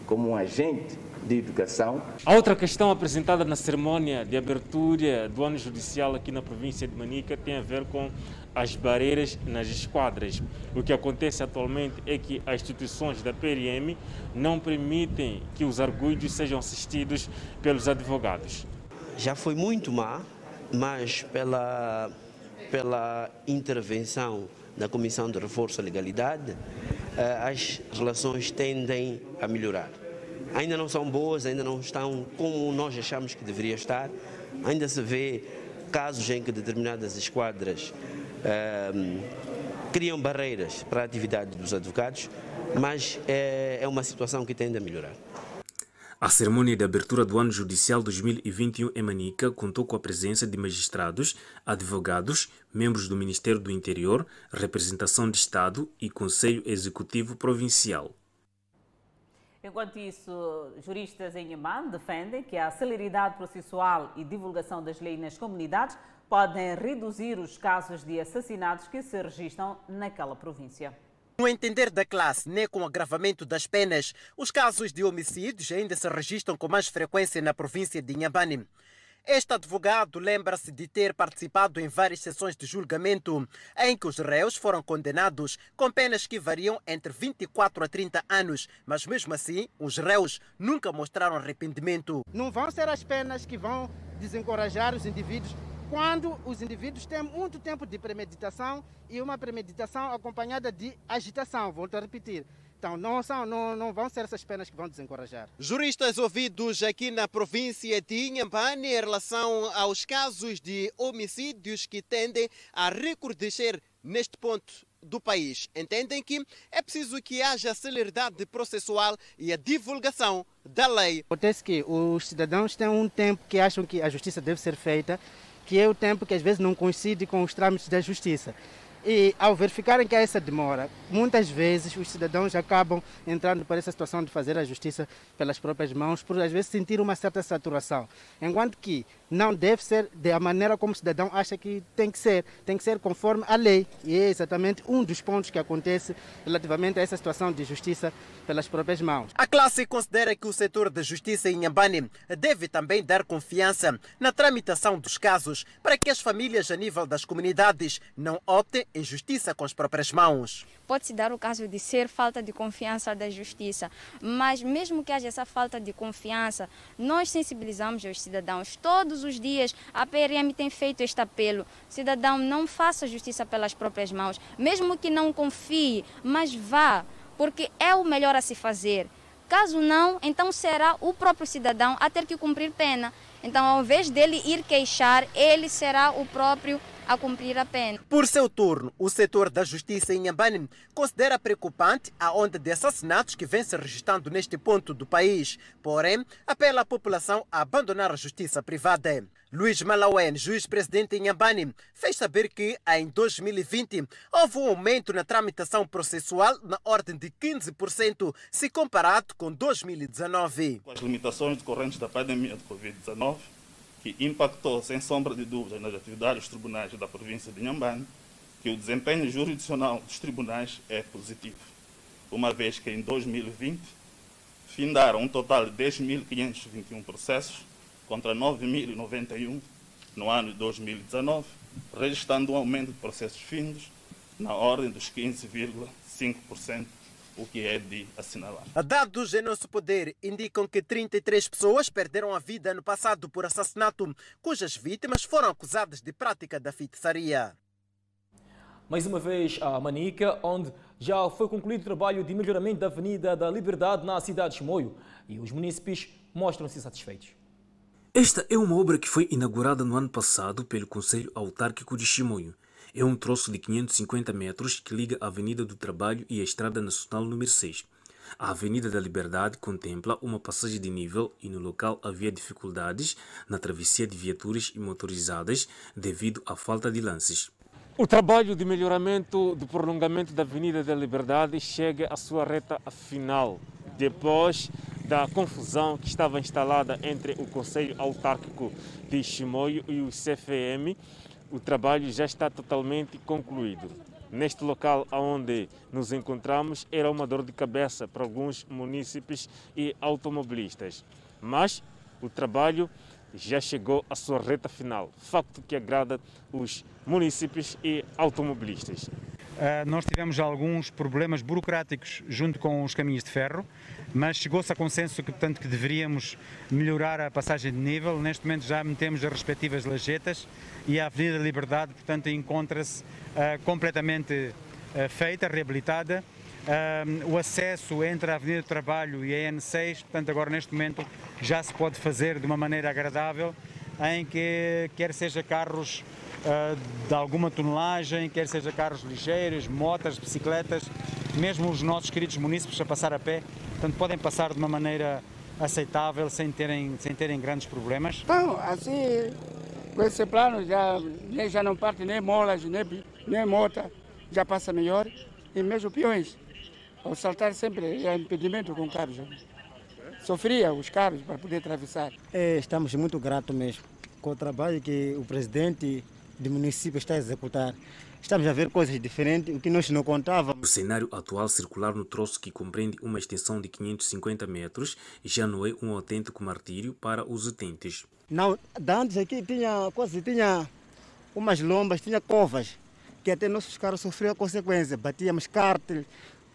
como um agente de educação.
A outra questão apresentada na cerimônia de abertura do ano judicial aqui na província de Manica tem a ver com as barreiras nas esquadras. O que acontece atualmente é que as instituições da PRM não permitem que os arguidos sejam assistidos pelos advogados.
Já foi muito má, mas pela, pela intervenção da Comissão de Reforço à Legalidade, eh, as relações tendem a melhorar. Ainda não são boas, ainda não estão como nós achamos que deveria estar. Ainda se vê casos em que determinadas esquadras um, criam barreiras para a atividade dos advogados, mas é, é uma situação que tende a melhorar.
A cerimônia de abertura do ano judicial 2021 em Manica contou com a presença de magistrados, advogados, membros do Ministério do Interior, representação de Estado e Conselho Executivo Provincial.
Enquanto isso, juristas em Yaman defendem que a celeridade processual e divulgação das leis nas comunidades podem reduzir os casos de assassinatos que se registram naquela província.
No entender da classe, nem com o agravamento das penas, os casos de homicídios ainda se registram com mais frequência na província de Inhambane. Este advogado lembra-se de ter participado em várias sessões de julgamento em que os réus foram condenados com penas que variam entre 24 a 30 anos, mas mesmo assim, os réus nunca mostraram arrependimento.
Não vão ser as penas que vão desencorajar os indivíduos quando os indivíduos têm muito tempo de premeditação e uma premeditação acompanhada de agitação, volto a repetir. Então, não, são, não, não vão ser essas penas que vão desencorajar.
Juristas ouvidos aqui na província de Inhambane em relação aos casos de homicídios que tendem a recrudescer neste ponto do país. Entendem que é preciso que haja celeridade processual e a divulgação da lei.
Acontece que os cidadãos têm um tempo que acham que a justiça deve ser feita que é o tempo que às vezes não coincide com os trâmites da justiça. E ao verificarem que há essa demora, muitas vezes os cidadãos acabam entrando para essa situação de fazer a justiça pelas próprias mãos, por às vezes sentir uma certa saturação. Enquanto que não deve ser da maneira como o cidadão acha que tem que ser, tem que ser conforme a lei. E é exatamente um dos pontos que acontece relativamente a essa situação de justiça pelas próprias mãos.
A classe considera que o setor da justiça em Nhambane deve também dar confiança na tramitação dos casos para que as famílias a nível das comunidades não optem em justiça com as próprias mãos.
Pode-se dar o caso de ser falta de confiança da justiça, mas mesmo que haja essa falta de confiança, nós sensibilizamos os cidadãos. Todos os dias a PRM tem feito este apelo: cidadão, não faça justiça pelas próprias mãos, mesmo que não confie, mas vá, porque é o melhor a se fazer. Caso não, então será o próprio cidadão a ter que cumprir pena. Então, ao invés dele ir queixar, ele será o próprio a cumprir a pena.
Por seu turno, o setor da justiça em Nhambane considera preocupante a onda de assassinatos que vem se registrando neste ponto do país, porém, apela à população a abandonar a justiça privada. Luiz Malawen, juiz-presidente em Nhambane, fez saber que, em 2020, houve um aumento na tramitação processual na ordem de 15% se comparado com 2019.
Com as limitações decorrentes da pandemia de Covid-19, que impactou sem sombra de dúvida nas atividades dos tribunais da província de Nhambane, que o desempenho jurisdicional dos tribunais é positivo, uma vez que em 2020 findaram um total de 10.521 processos contra 9.091 no ano de 2019, registrando um aumento de processos findos na ordem dos 15,5% o que é de assinalar.
Dados em nosso poder indicam que 33 pessoas perderam a vida no passado por assassinato, cujas vítimas foram acusadas de prática da feitiçaria.
Mais uma vez a Manica, onde já foi concluído o trabalho de melhoramento da Avenida da Liberdade na cidade de Chimoio e os munícipes mostram-se satisfeitos.
Esta é uma obra que foi inaugurada no ano passado pelo Conselho Autárquico de Chimoio. É um troço de 550 metros que liga a Avenida do Trabalho e a Estrada Nacional número 6. A Avenida da Liberdade contempla uma passagem de nível e no local havia dificuldades na travessia de viaturas e motorizadas devido à falta de lances. O trabalho de melhoramento do prolongamento da Avenida da Liberdade chega à sua reta final, depois
da confusão que estava instalada entre o Conselho Autárquico de Chimoio e o CFM, o trabalho já está totalmente concluído. Neste local onde nos encontramos era uma dor de cabeça para alguns munícipes e automobilistas, mas o trabalho já chegou à sua reta final, facto que agrada os munícipes e automobilistas.
Uh, nós tivemos alguns problemas burocráticos junto com os caminhos de ferro, mas chegou-se a consenso que, portanto, que deveríamos melhorar a passagem de nível. Neste momento já metemos as respectivas lajetas e a Avenida Liberdade, portanto, encontra-se uh, completamente uh, feita, reabilitada. Uh, o acesso entre a Avenida do Trabalho e a N6, portanto, agora neste momento já se pode fazer de uma maneira agradável, em que quer seja carros de alguma tonelagem, quer seja carros ligeiros, motas, bicicletas, mesmo os nossos queridos munícipes a passar a pé, portanto podem passar de uma maneira aceitável, sem terem, sem terem grandes problemas.
Bom, assim, com esse plano já, já não parte nem molas, nem, nem mota, já passa melhor, e mesmo peões. Ao saltar sempre é impedimento com carros. Sofria os carros para poder atravessar.
É, estamos muito gratos mesmo com o trabalho que o presidente do município está a executar. Estamos a ver coisas diferentes, o que nós não contávamos.
O cenário atual circular no troço que compreende uma extensão de 550 metros já não é um autêntico martírio para os utentes.
Não, antes aqui tinha quase tinha umas lombas, tinha covas, que até nossos carros sofriam consequência. Batíamos cártel,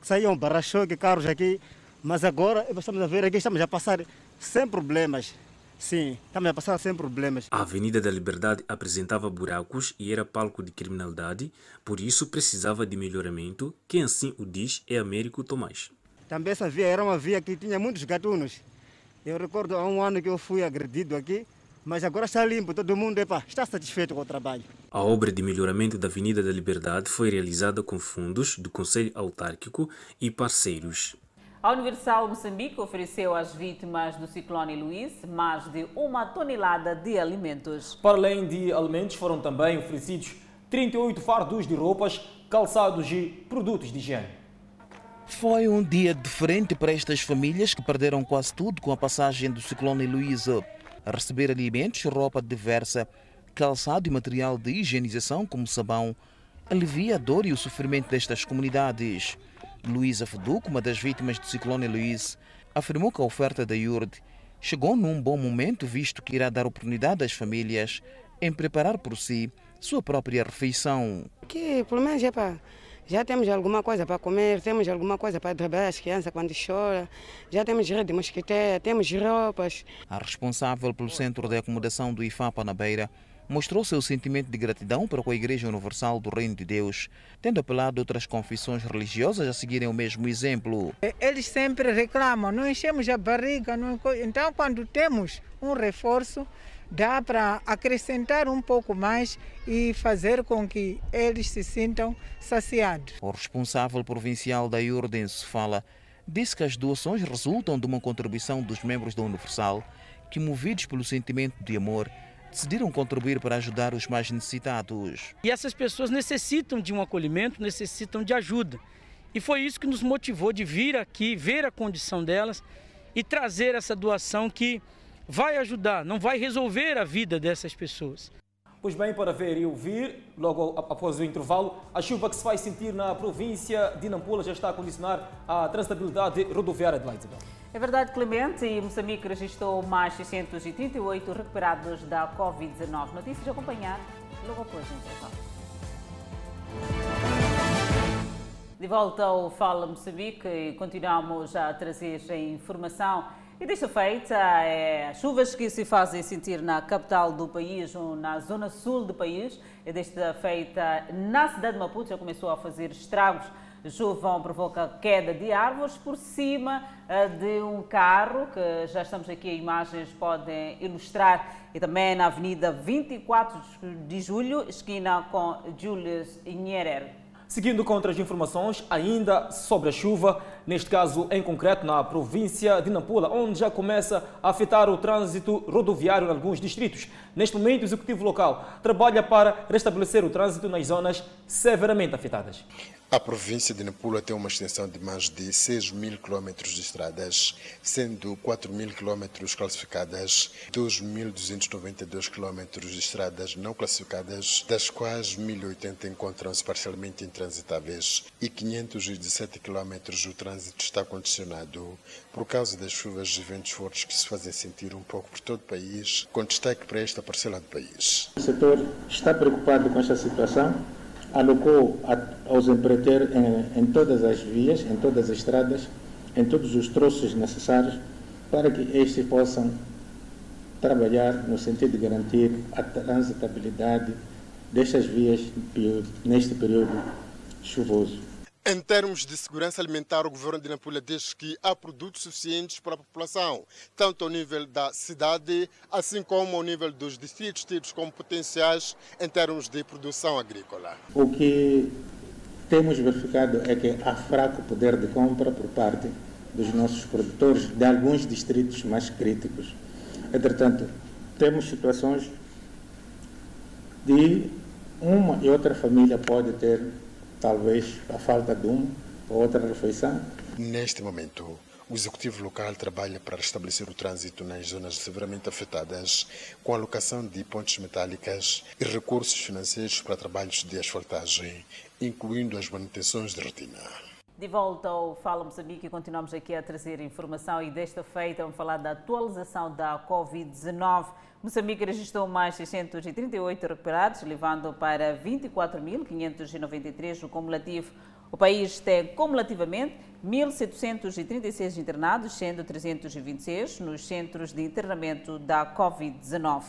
saíam barra-choque, carros aqui. Mas agora estamos a ver aqui, estamos a passar sem problemas. Sim, estamos a passar sem problemas.
A Avenida da Liberdade apresentava buracos e era palco de criminalidade, por isso precisava de melhoramento. Quem assim o diz é Américo Tomás.
Também essa via era uma via que tinha muitos gatunos. Eu recordo há um ano que eu fui agredido aqui, mas agora está limpo, todo mundo epa, está satisfeito com o trabalho.
A obra de melhoramento da Avenida da Liberdade foi realizada com fundos do Conselho Autárquico e parceiros.
A Universal Moçambique ofereceu às vítimas do ciclone Luís mais de uma tonelada de alimentos.
Para além de alimentos, foram também oferecidos 38 fardos de roupas, calçados e produtos de higiene.
Foi um dia diferente para estas famílias que perderam quase tudo com a passagem do ciclone. A receber alimentos, roupa diversa, calçado e material de higienização como sabão, alivia a dor e o sofrimento destas comunidades. Luísa Feduco, uma das vítimas do ciclone Luís, afirmou que a oferta da IURD chegou num bom momento, visto que irá dar oportunidade às famílias em preparar por si sua própria refeição.
Que pelo menos é para já temos alguma coisa para comer, temos alguma coisa para trabalhar as crianças quando choram, já temos rede de mosquiteira, temos roupas.
A responsável pelo centro de acomodação do IFAPA na Beira mostrou seu sentimento de gratidão para com a Igreja Universal do Reino de Deus, tendo apelado outras confissões religiosas a seguirem o mesmo exemplo.
Eles sempre reclamam, não enchemos a barriga, não... então quando temos um reforço, dá para acrescentar um pouco mais e fazer com que eles se sintam saciados.
O responsável provincial da Iordense fala disse que as doações resultam de uma contribuição dos membros da Universal que, movidos pelo sentimento de amor, decidiram contribuir para ajudar os mais necessitados.
E essas pessoas necessitam de um acolhimento, necessitam de ajuda. E foi isso que nos motivou de vir aqui, ver a condição delas e trazer essa doação que vai ajudar, não vai resolver a vida dessas pessoas.
Pois bem, para ver e ouvir, logo após o intervalo, a chuva que se vai sentir na província de Nampula já está a condicionar a transitabilidade rodoviária de Leitzenberg.
É verdade, Clemente, e Moçambique registrou mais 638 recuperados da Covid-19. Notícias a acompanhar logo após o intervalo. De volta ao Fala Moçambique e continuamos a trazer a informação. E desta feita, é, chuvas que se fazem sentir na capital do país ou na zona sul do país. E desta feita, na cidade de Maputo, já começou a fazer estragos Chuvão provoca queda de árvores por cima eh, de um carro, que já estamos aqui, imagens podem ilustrar, e também na Avenida 24 de Julho, esquina com Julius Nherer.
Seguindo com outras informações, ainda sobre a chuva, neste caso em concreto na província de Nampula, onde já começa a afetar o trânsito rodoviário em alguns distritos. Neste momento, o executivo local trabalha para restabelecer o trânsito nas zonas severamente afetadas.
A província de Nampula tem uma extensão de mais de 6 mil quilómetros de estradas, sendo 4 mil quilómetros classificadas, 2.292 quilómetros de estradas não classificadas, das quais 1.080 encontram-se parcialmente intransitáveis e 517 quilómetros o trânsito está condicionado por causa das chuvas e ventos fortes que se fazem sentir um pouco por todo o país, com destaque para esta parcela do país.
O setor está preocupado com esta situação alocou aos empreiteiros em, em todas as vias, em todas as estradas, em todos os troços necessários para que estes possam trabalhar no sentido de garantir a transitabilidade destas vias neste período chuvoso.
Em termos de segurança alimentar, o governo de Nampula diz que há produtos suficientes para a população, tanto ao nível da cidade, assim como ao nível dos distritos tidos como potenciais em termos de produção agrícola.
O que temos verificado é que há fraco poder de compra por parte dos nossos produtores de alguns distritos mais críticos. Entretanto, temos situações de uma e outra família pode ter talvez a falta de uma ou outra refeição.
Neste momento, o Executivo local trabalha para restabelecer o trânsito nas zonas severamente afetadas, com a alocação de pontes metálicas e recursos financeiros para trabalhos de asfaltagem, incluindo as manutenções de rotina.
De volta ao Fala Moçambique, continuamos aqui a trazer informação e desta feita vamos falar da atualização da Covid-19. Moçambique registrou mais 638 recuperados, levando para 24.593 o cumulativo. O país tem cumulativamente 1.736 internados, sendo 326 nos centros de internamento da Covid-19.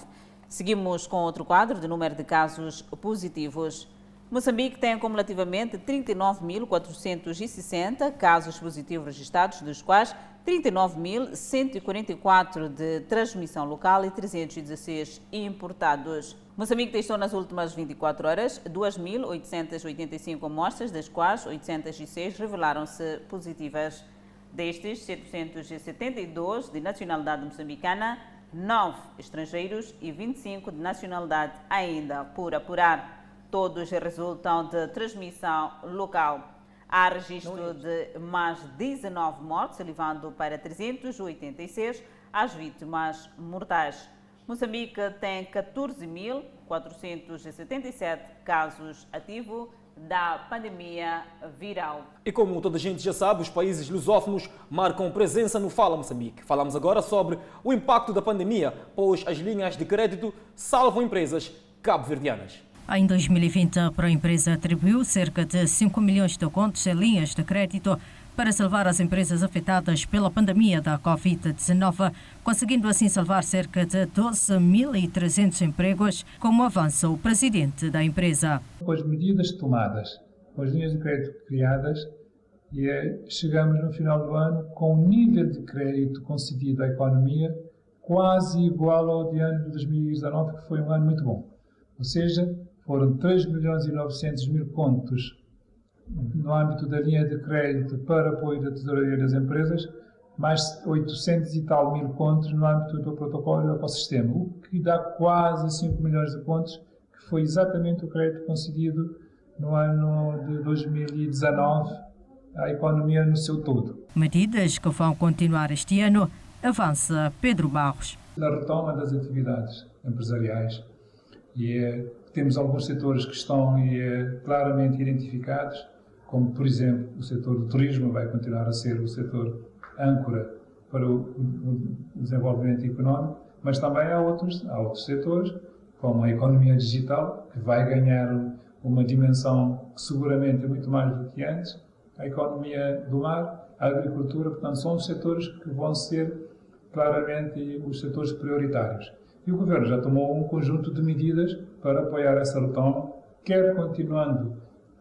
Seguimos com outro quadro de número de casos positivos. Moçambique tem acumulativamente 39.460 casos positivos registrados, dos quais 39.144 de transmissão local e 316 importados. Moçambique testou nas últimas 24 horas 2.885 amostras, das quais 806 revelaram-se positivas. Destes, 772 de nacionalidade moçambicana, 9 estrangeiros e 25 de nacionalidade ainda por apurar. Todos resultam de transmissão local. Há registro de mais 19 mortes, elevando para 386 as vítimas mortais. Moçambique tem 14.477 casos ativos da pandemia viral.
E como toda a gente já sabe, os países lusófonos marcam presença no Fala Moçambique. Falamos agora sobre o impacto da pandemia, pois as linhas de crédito salvam empresas cabo-verdianas.
Em 2020, a Proempresa atribuiu cerca de 5 milhões de contos em linhas de crédito para salvar as empresas afetadas pela pandemia da Covid-19, conseguindo assim salvar cerca de 12.300 empregos, como avança o presidente da empresa.
Com as medidas tomadas, com as linhas de crédito criadas, e chegamos no final do ano com um nível de crédito concedido à economia quase igual ao de ano de 2019, que foi um ano muito bom. Ou seja, foram 3 milhões e 900 mil contos no âmbito da linha de crédito para apoio da tesouraria das empresas, mais 800 e tal mil contos no âmbito do protocolo do ecossistema, o que dá quase 5 milhões de contos, que foi exatamente o crédito concedido no ano de 2019 à economia no seu todo.
Medidas que vão continuar este ano, avança Pedro Barros.
A retoma das atividades empresariais e é temos alguns setores que estão eh, claramente identificados, como, por exemplo, o setor do turismo vai continuar a ser o setor âncora para o, o desenvolvimento económico, mas também há outros, há outros setores, como a economia digital, que vai ganhar uma dimensão que seguramente é muito mais do que antes, a economia do mar, a agricultura, portanto, são os setores que vão ser claramente os setores prioritários. E o Governo já tomou um conjunto de medidas para apoiar essa retoma, quer continuando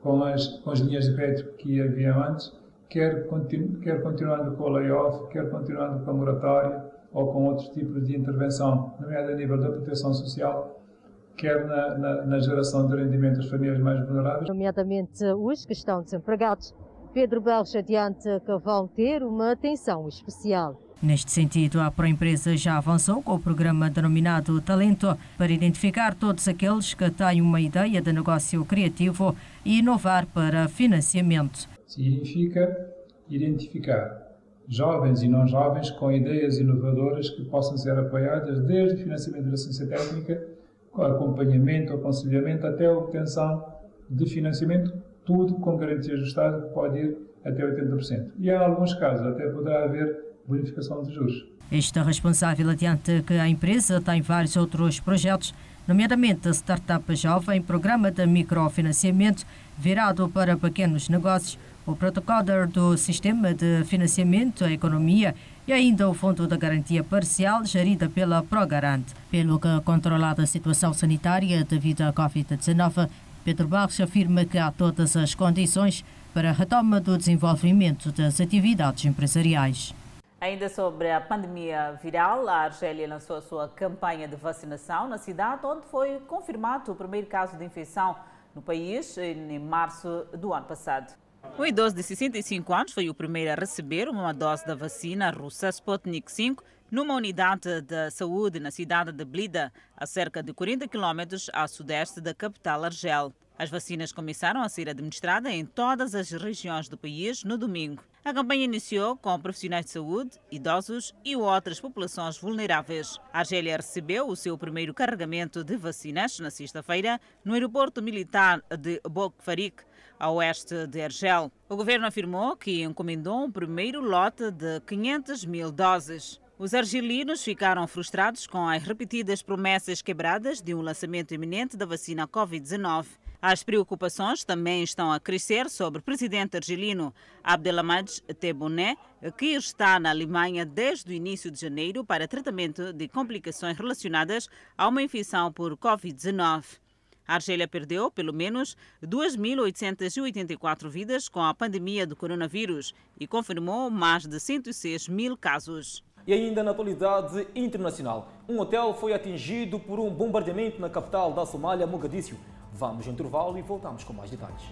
com as, com as linhas de crédito que haviam antes, quer, continu, quer continuando com o layoff, quer continuando com a moratória ou com outros tipos de intervenção, nomeadamente a nível da proteção social, quer na, na, na, geração de rendimento das famílias mais vulneráveis.
Nomeadamente os que estão desempregados
Pedro Belcha adianta que vão ter uma atenção especial.
Neste sentido, a Proempresa já avançou com o programa denominado Talento para identificar todos aqueles que têm uma ideia de negócio criativo e inovar para financiamento.
Significa identificar jovens e não jovens com ideias inovadoras que possam ser apoiadas desde o financiamento da ciência técnica, com acompanhamento, aconselhamento, até a obtenção de financiamento, tudo com garantias do Estado que pode ir até 80%. E em alguns casos até poderá haver bonificação de juros.
Este responsável adianta que a empresa tem vários outros projetos, nomeadamente a Startup Jovem, programa de microfinanciamento virado para pequenos negócios, o protocolar do Sistema de Financiamento à Economia e ainda o Fundo da Garantia Parcial, gerida pela Progarante. Pelo que, controlada a situação sanitária devido à Covid-19, Pedro Barros afirma que há todas as condições para a retoma do desenvolvimento das atividades empresariais.
Ainda sobre a pandemia viral, a Argélia lançou a sua campanha de vacinação na cidade, onde foi confirmado o primeiro caso de infecção no país em março do ano passado. Um idoso de 65 anos foi o primeiro a receber uma dose da vacina russa Sputnik V numa unidade de saúde na cidade de Blida, a cerca de 40 quilômetros a sudeste da capital Argel. As vacinas começaram a ser administradas em todas as regiões do país no domingo. A campanha iniciou com profissionais de saúde, idosos e outras populações vulneráveis. A Argélia recebeu o seu primeiro carregamento de vacinas na sexta-feira no aeroporto militar de Bokfarik, a oeste de Argel. O governo afirmou que encomendou um primeiro lote de 500 mil doses. Os argelinos ficaram frustrados com as repetidas promessas quebradas de um lançamento iminente da vacina Covid-19. As preocupações também estão a crescer sobre o presidente argelino Abdelhamid Tebboune, que está na Alemanha desde o início de janeiro para tratamento de complicações relacionadas a uma infecção por Covid-19. A Argélia perdeu pelo menos 2.884 vidas com a pandemia do coronavírus e confirmou mais de 106 mil casos.
E ainda na atualidade internacional, um hotel foi atingido por um bombardeamento na capital da Somália, Mogadíscio. Vamos ao intervalo e voltamos com mais detalhes.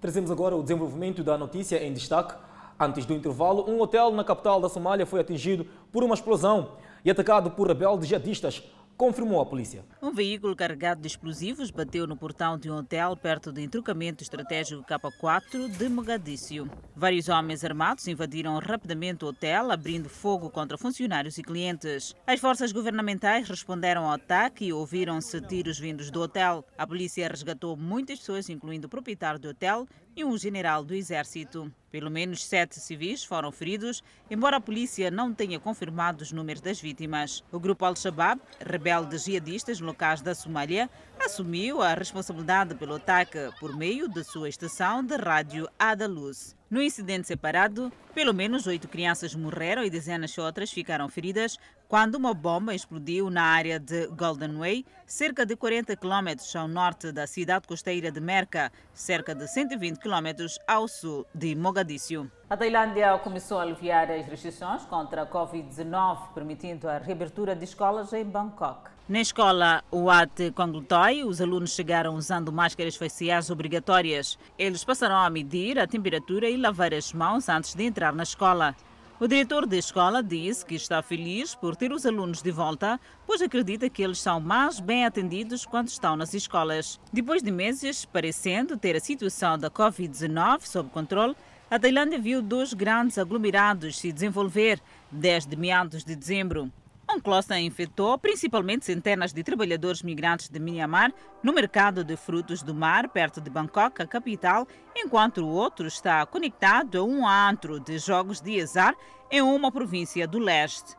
Trazemos agora o desenvolvimento da notícia em destaque. Antes do intervalo, um hotel na capital da Somália foi atingido por uma explosão e atacado por rebeldes jihadistas confirmou a polícia.
Um veículo carregado de explosivos bateu no portão de um hotel perto do entrocamento estratégico K4 de Mogadíscio. Vários homens armados invadiram rapidamente o hotel, abrindo fogo contra funcionários e clientes. As forças governamentais responderam ao ataque e ouviram-se tiros vindos do hotel. A polícia resgatou muitas pessoas, incluindo o proprietário do hotel e um general do exército. Pelo menos sete civis foram feridos, embora a polícia não tenha confirmado os números das vítimas. O grupo Al-Shabaab, rebeldes jihadistas locais da Somália, assumiu a responsabilidade pelo ataque por meio de sua estação de rádio Adaluz. No incidente separado, pelo menos oito crianças morreram e dezenas de outras ficaram feridas quando uma bomba explodiu na área de Golden Way, cerca de 40 quilômetros ao norte da cidade costeira de Merca, cerca de 120 quilômetros ao sul de Mogadíscio. A Tailândia começou a aliviar as restrições contra a Covid-19, permitindo a reabertura de escolas em Bangkok. Na escola Wat Konglutoi, os alunos chegaram usando máscaras faciais obrigatórias. Eles passarão a medir a temperatura e lavar as mãos antes de entrar na escola. O diretor da escola disse que está feliz por ter os alunos de volta, pois acredita que eles são mais bem atendidos quando estão nas escolas. Depois de meses parecendo ter a situação da Covid-19 sob controle, a Tailândia viu dois grandes aglomerados se desenvolver desde meados de dezembro. Um cluster infectou principalmente centenas de trabalhadores migrantes de Myanmar no mercado de frutos do mar, perto de Bangkok, a capital, enquanto o outro está conectado a um antro de jogos de azar em uma província do leste.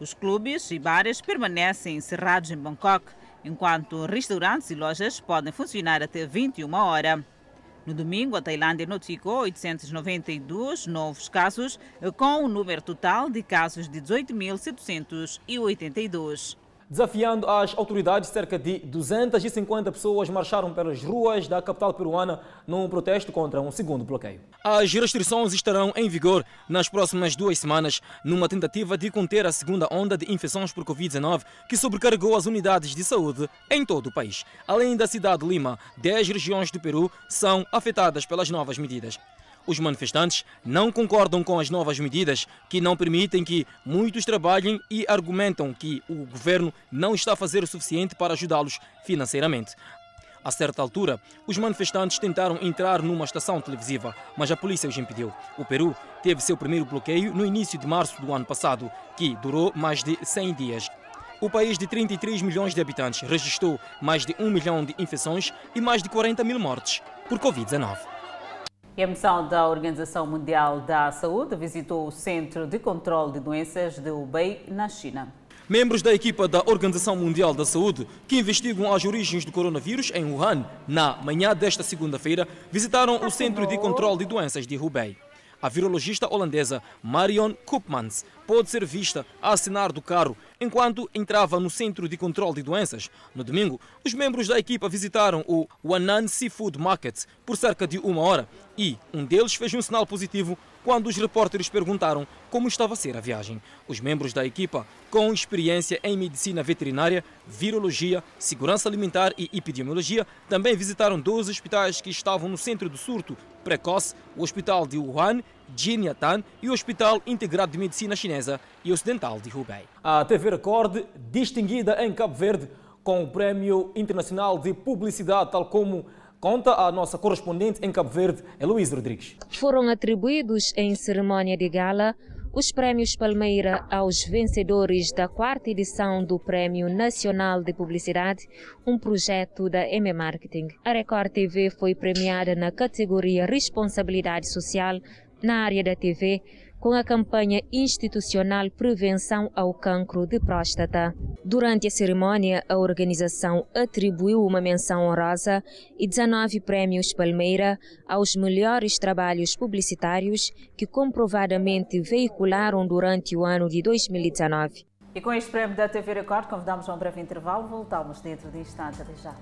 Os clubes e bares permanecem encerrados em Bangkok, enquanto restaurantes e lojas podem funcionar até 21 horas. No domingo, a Tailândia notificou 892 novos casos, com o um número total de casos de 18.782.
Desafiando as autoridades, cerca de 250 pessoas marcharam pelas ruas da capital peruana num protesto contra um segundo bloqueio. As restrições estarão em vigor nas próximas duas semanas, numa tentativa de conter a segunda onda de infecções por Covid-19 que sobrecarregou as unidades de saúde em todo o país. Além da cidade de Lima, 10 regiões do Peru são afetadas pelas novas medidas. Os manifestantes não concordam com as novas medidas que não permitem que muitos trabalhem e argumentam que o governo não está a fazer o suficiente para ajudá-los financeiramente. A certa altura, os manifestantes tentaram entrar numa estação televisiva, mas a polícia os impediu. O Peru teve seu primeiro bloqueio no início de março do ano passado, que durou mais de 100 dias. O país de 33 milhões de habitantes registrou mais de 1 milhão de infecções e mais de 40 mil mortes por Covid-19.
E a missão da Organização Mundial da Saúde visitou o Centro de Controlo de Doenças de Hubei, na China.
Membros da equipa da Organização Mundial da Saúde, que investigam as origens do coronavírus em Wuhan, na manhã desta segunda-feira, visitaram o Centro de Controlo de Doenças de Hubei. A virologista holandesa Marion Koopmans pôde ser vista a assinar do carro enquanto entrava no Centro de Controlo de Doenças. No domingo, os membros da equipa visitaram o Wanan Seafood Market por cerca de uma hora e um deles fez um sinal positivo quando os repórteres perguntaram como estava a ser a viagem. Os membros da equipa, com experiência em medicina veterinária, virologia, segurança alimentar e epidemiologia, também visitaram dois hospitais que estavam no centro do surto precoce, o Hospital de Wuhan, Jinyatan e o Hospital Integrado de Medicina Chinesa e Ocidental de Hubei. A TV Record, distinguida em Cabo Verde com o Prémio Internacional de Publicidade, tal como Conta a nossa correspondente em Cabo Verde, Heloísa Rodrigues.
Foram atribuídos em cerimônia de gala os prémios Palmeira aos vencedores da quarta edição do Prémio Nacional de Publicidade, um projeto da M Marketing. A Record TV foi premiada na categoria Responsabilidade Social na área da TV com a campanha institucional Prevenção ao Cancro de Próstata. Durante a cerimônia, a organização atribuiu uma menção honrosa e 19 prémios Palmeira aos melhores trabalhos publicitários que comprovadamente veicularam durante o ano de 2019.
E com este prémio da TV Record, convidamos a um breve intervalo. Voltamos dentro de instantes. Até já.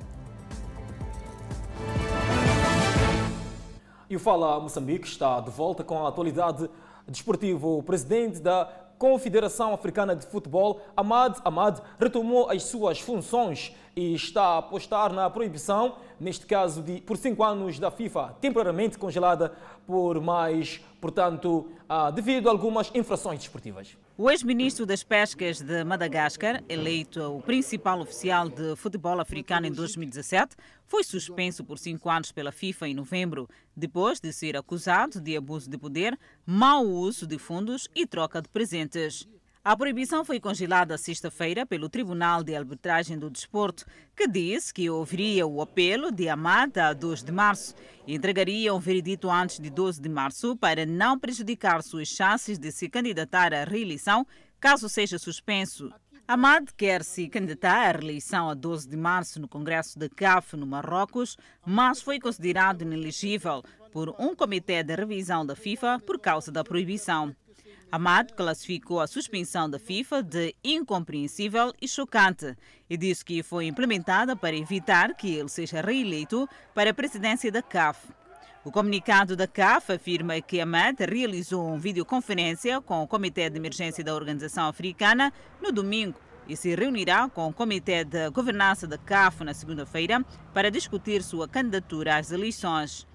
E o Fala Moçambique está de volta com a atualidade desportivo. O presidente da Confederação Africana de Futebol, Ahmad Ahmad, retomou as suas funções e está a apostar na proibição, neste caso de por cinco anos da FIFA, temporariamente congelada por mais, portanto, ah, devido a algumas infrações desportivas.
O ex-ministro das Pescas de Madagascar, eleito o principal oficial de futebol africano em 2017, foi suspenso por cinco anos pela FIFA em novembro, depois de ser acusado de abuso de poder, mau uso de fundos e troca de presentes. A proibição foi congelada sexta-feira pelo Tribunal de Arbitragem do Desporto, que disse que ouviria o apelo de Amada a 2 de março e entregaria um veredito antes de 12 de março para não prejudicar suas chances de se candidatar à reeleição caso seja suspenso. Amad quer se candidatar à reeleição a 12 de março no Congresso de CAF, no Marrocos, mas foi considerado inelegível por um comitê de revisão da FIFA por causa da proibição. Amad classificou a suspensão da FIFA de incompreensível e chocante e disse que foi implementada para evitar que ele seja reeleito para a presidência da CAF. O comunicado da CAF afirma que Amad realizou uma videoconferência com o Comitê de Emergência da Organização Africana no domingo e se reunirá com o Comitê de Governança da CAF na segunda-feira para discutir sua candidatura às eleições.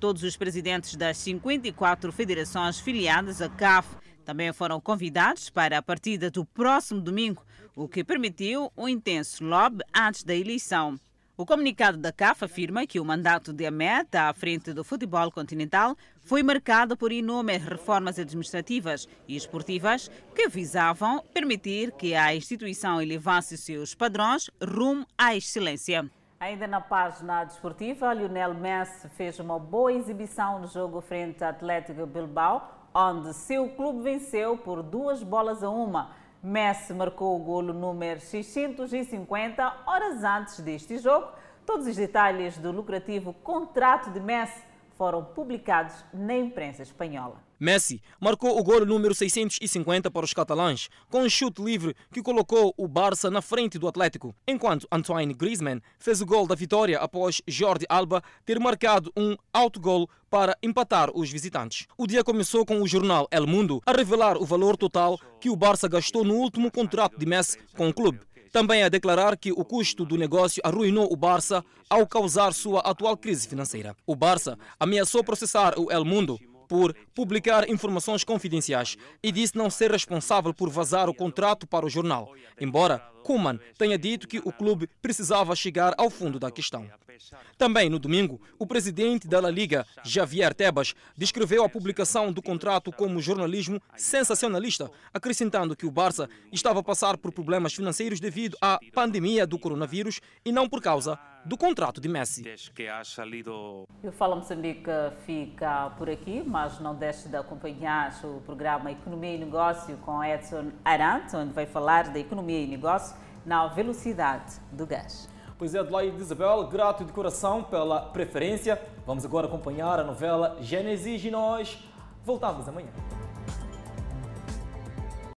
Todos os presidentes das 54 federações filiadas à CAF também foram convidados para a partida do próximo domingo, o que permitiu um intenso lobby antes da eleição. O comunicado da CAF afirma que o mandato de Ahmed à frente do futebol continental foi marcado por inúmeras reformas administrativas e esportivas que visavam permitir que a instituição elevasse seus padrões rumo à excelência. Ainda na página desportiva, Lionel Messi fez uma boa exibição no jogo frente ao Atlético Bilbao, onde seu clube venceu por duas bolas a uma. Messi marcou o golo número 650 horas antes deste jogo. Todos os detalhes do lucrativo contrato de Messi foram publicados na imprensa espanhola.
Messi marcou o gol número 650 para os catalães, com um chute livre que colocou o Barça na frente do Atlético, enquanto Antoine Griezmann fez o gol da vitória após Jordi Alba ter marcado um autogol para empatar os visitantes. O dia começou com o jornal El Mundo a revelar o valor total que o Barça gastou no último contrato de Messi com o clube. Também a declarar que o custo do negócio arruinou o Barça ao causar sua atual crise financeira. O Barça ameaçou processar o El Mundo por publicar informações confidenciais e disse não ser responsável por vazar o contrato para o jornal, embora Kuman tenha dito que o clube precisava chegar ao fundo da questão. Também no domingo, o presidente da La Liga, Javier Tebas, descreveu a publicação do contrato como jornalismo sensacionalista, acrescentando que o Barça estava a passar por problemas financeiros devido à pandemia do coronavírus e não por causa do contrato de Messi.
O Fala Moçambique fica por aqui, mas não deixe de acompanhar o programa Economia e Negócio com Edson Arantes, onde vai falar da economia e negócio na velocidade do gás.
Pois é, Adelaide Isabel, grato de coração pela preferência. Vamos agora acompanhar a novela Gênesis e nós voltamos amanhã.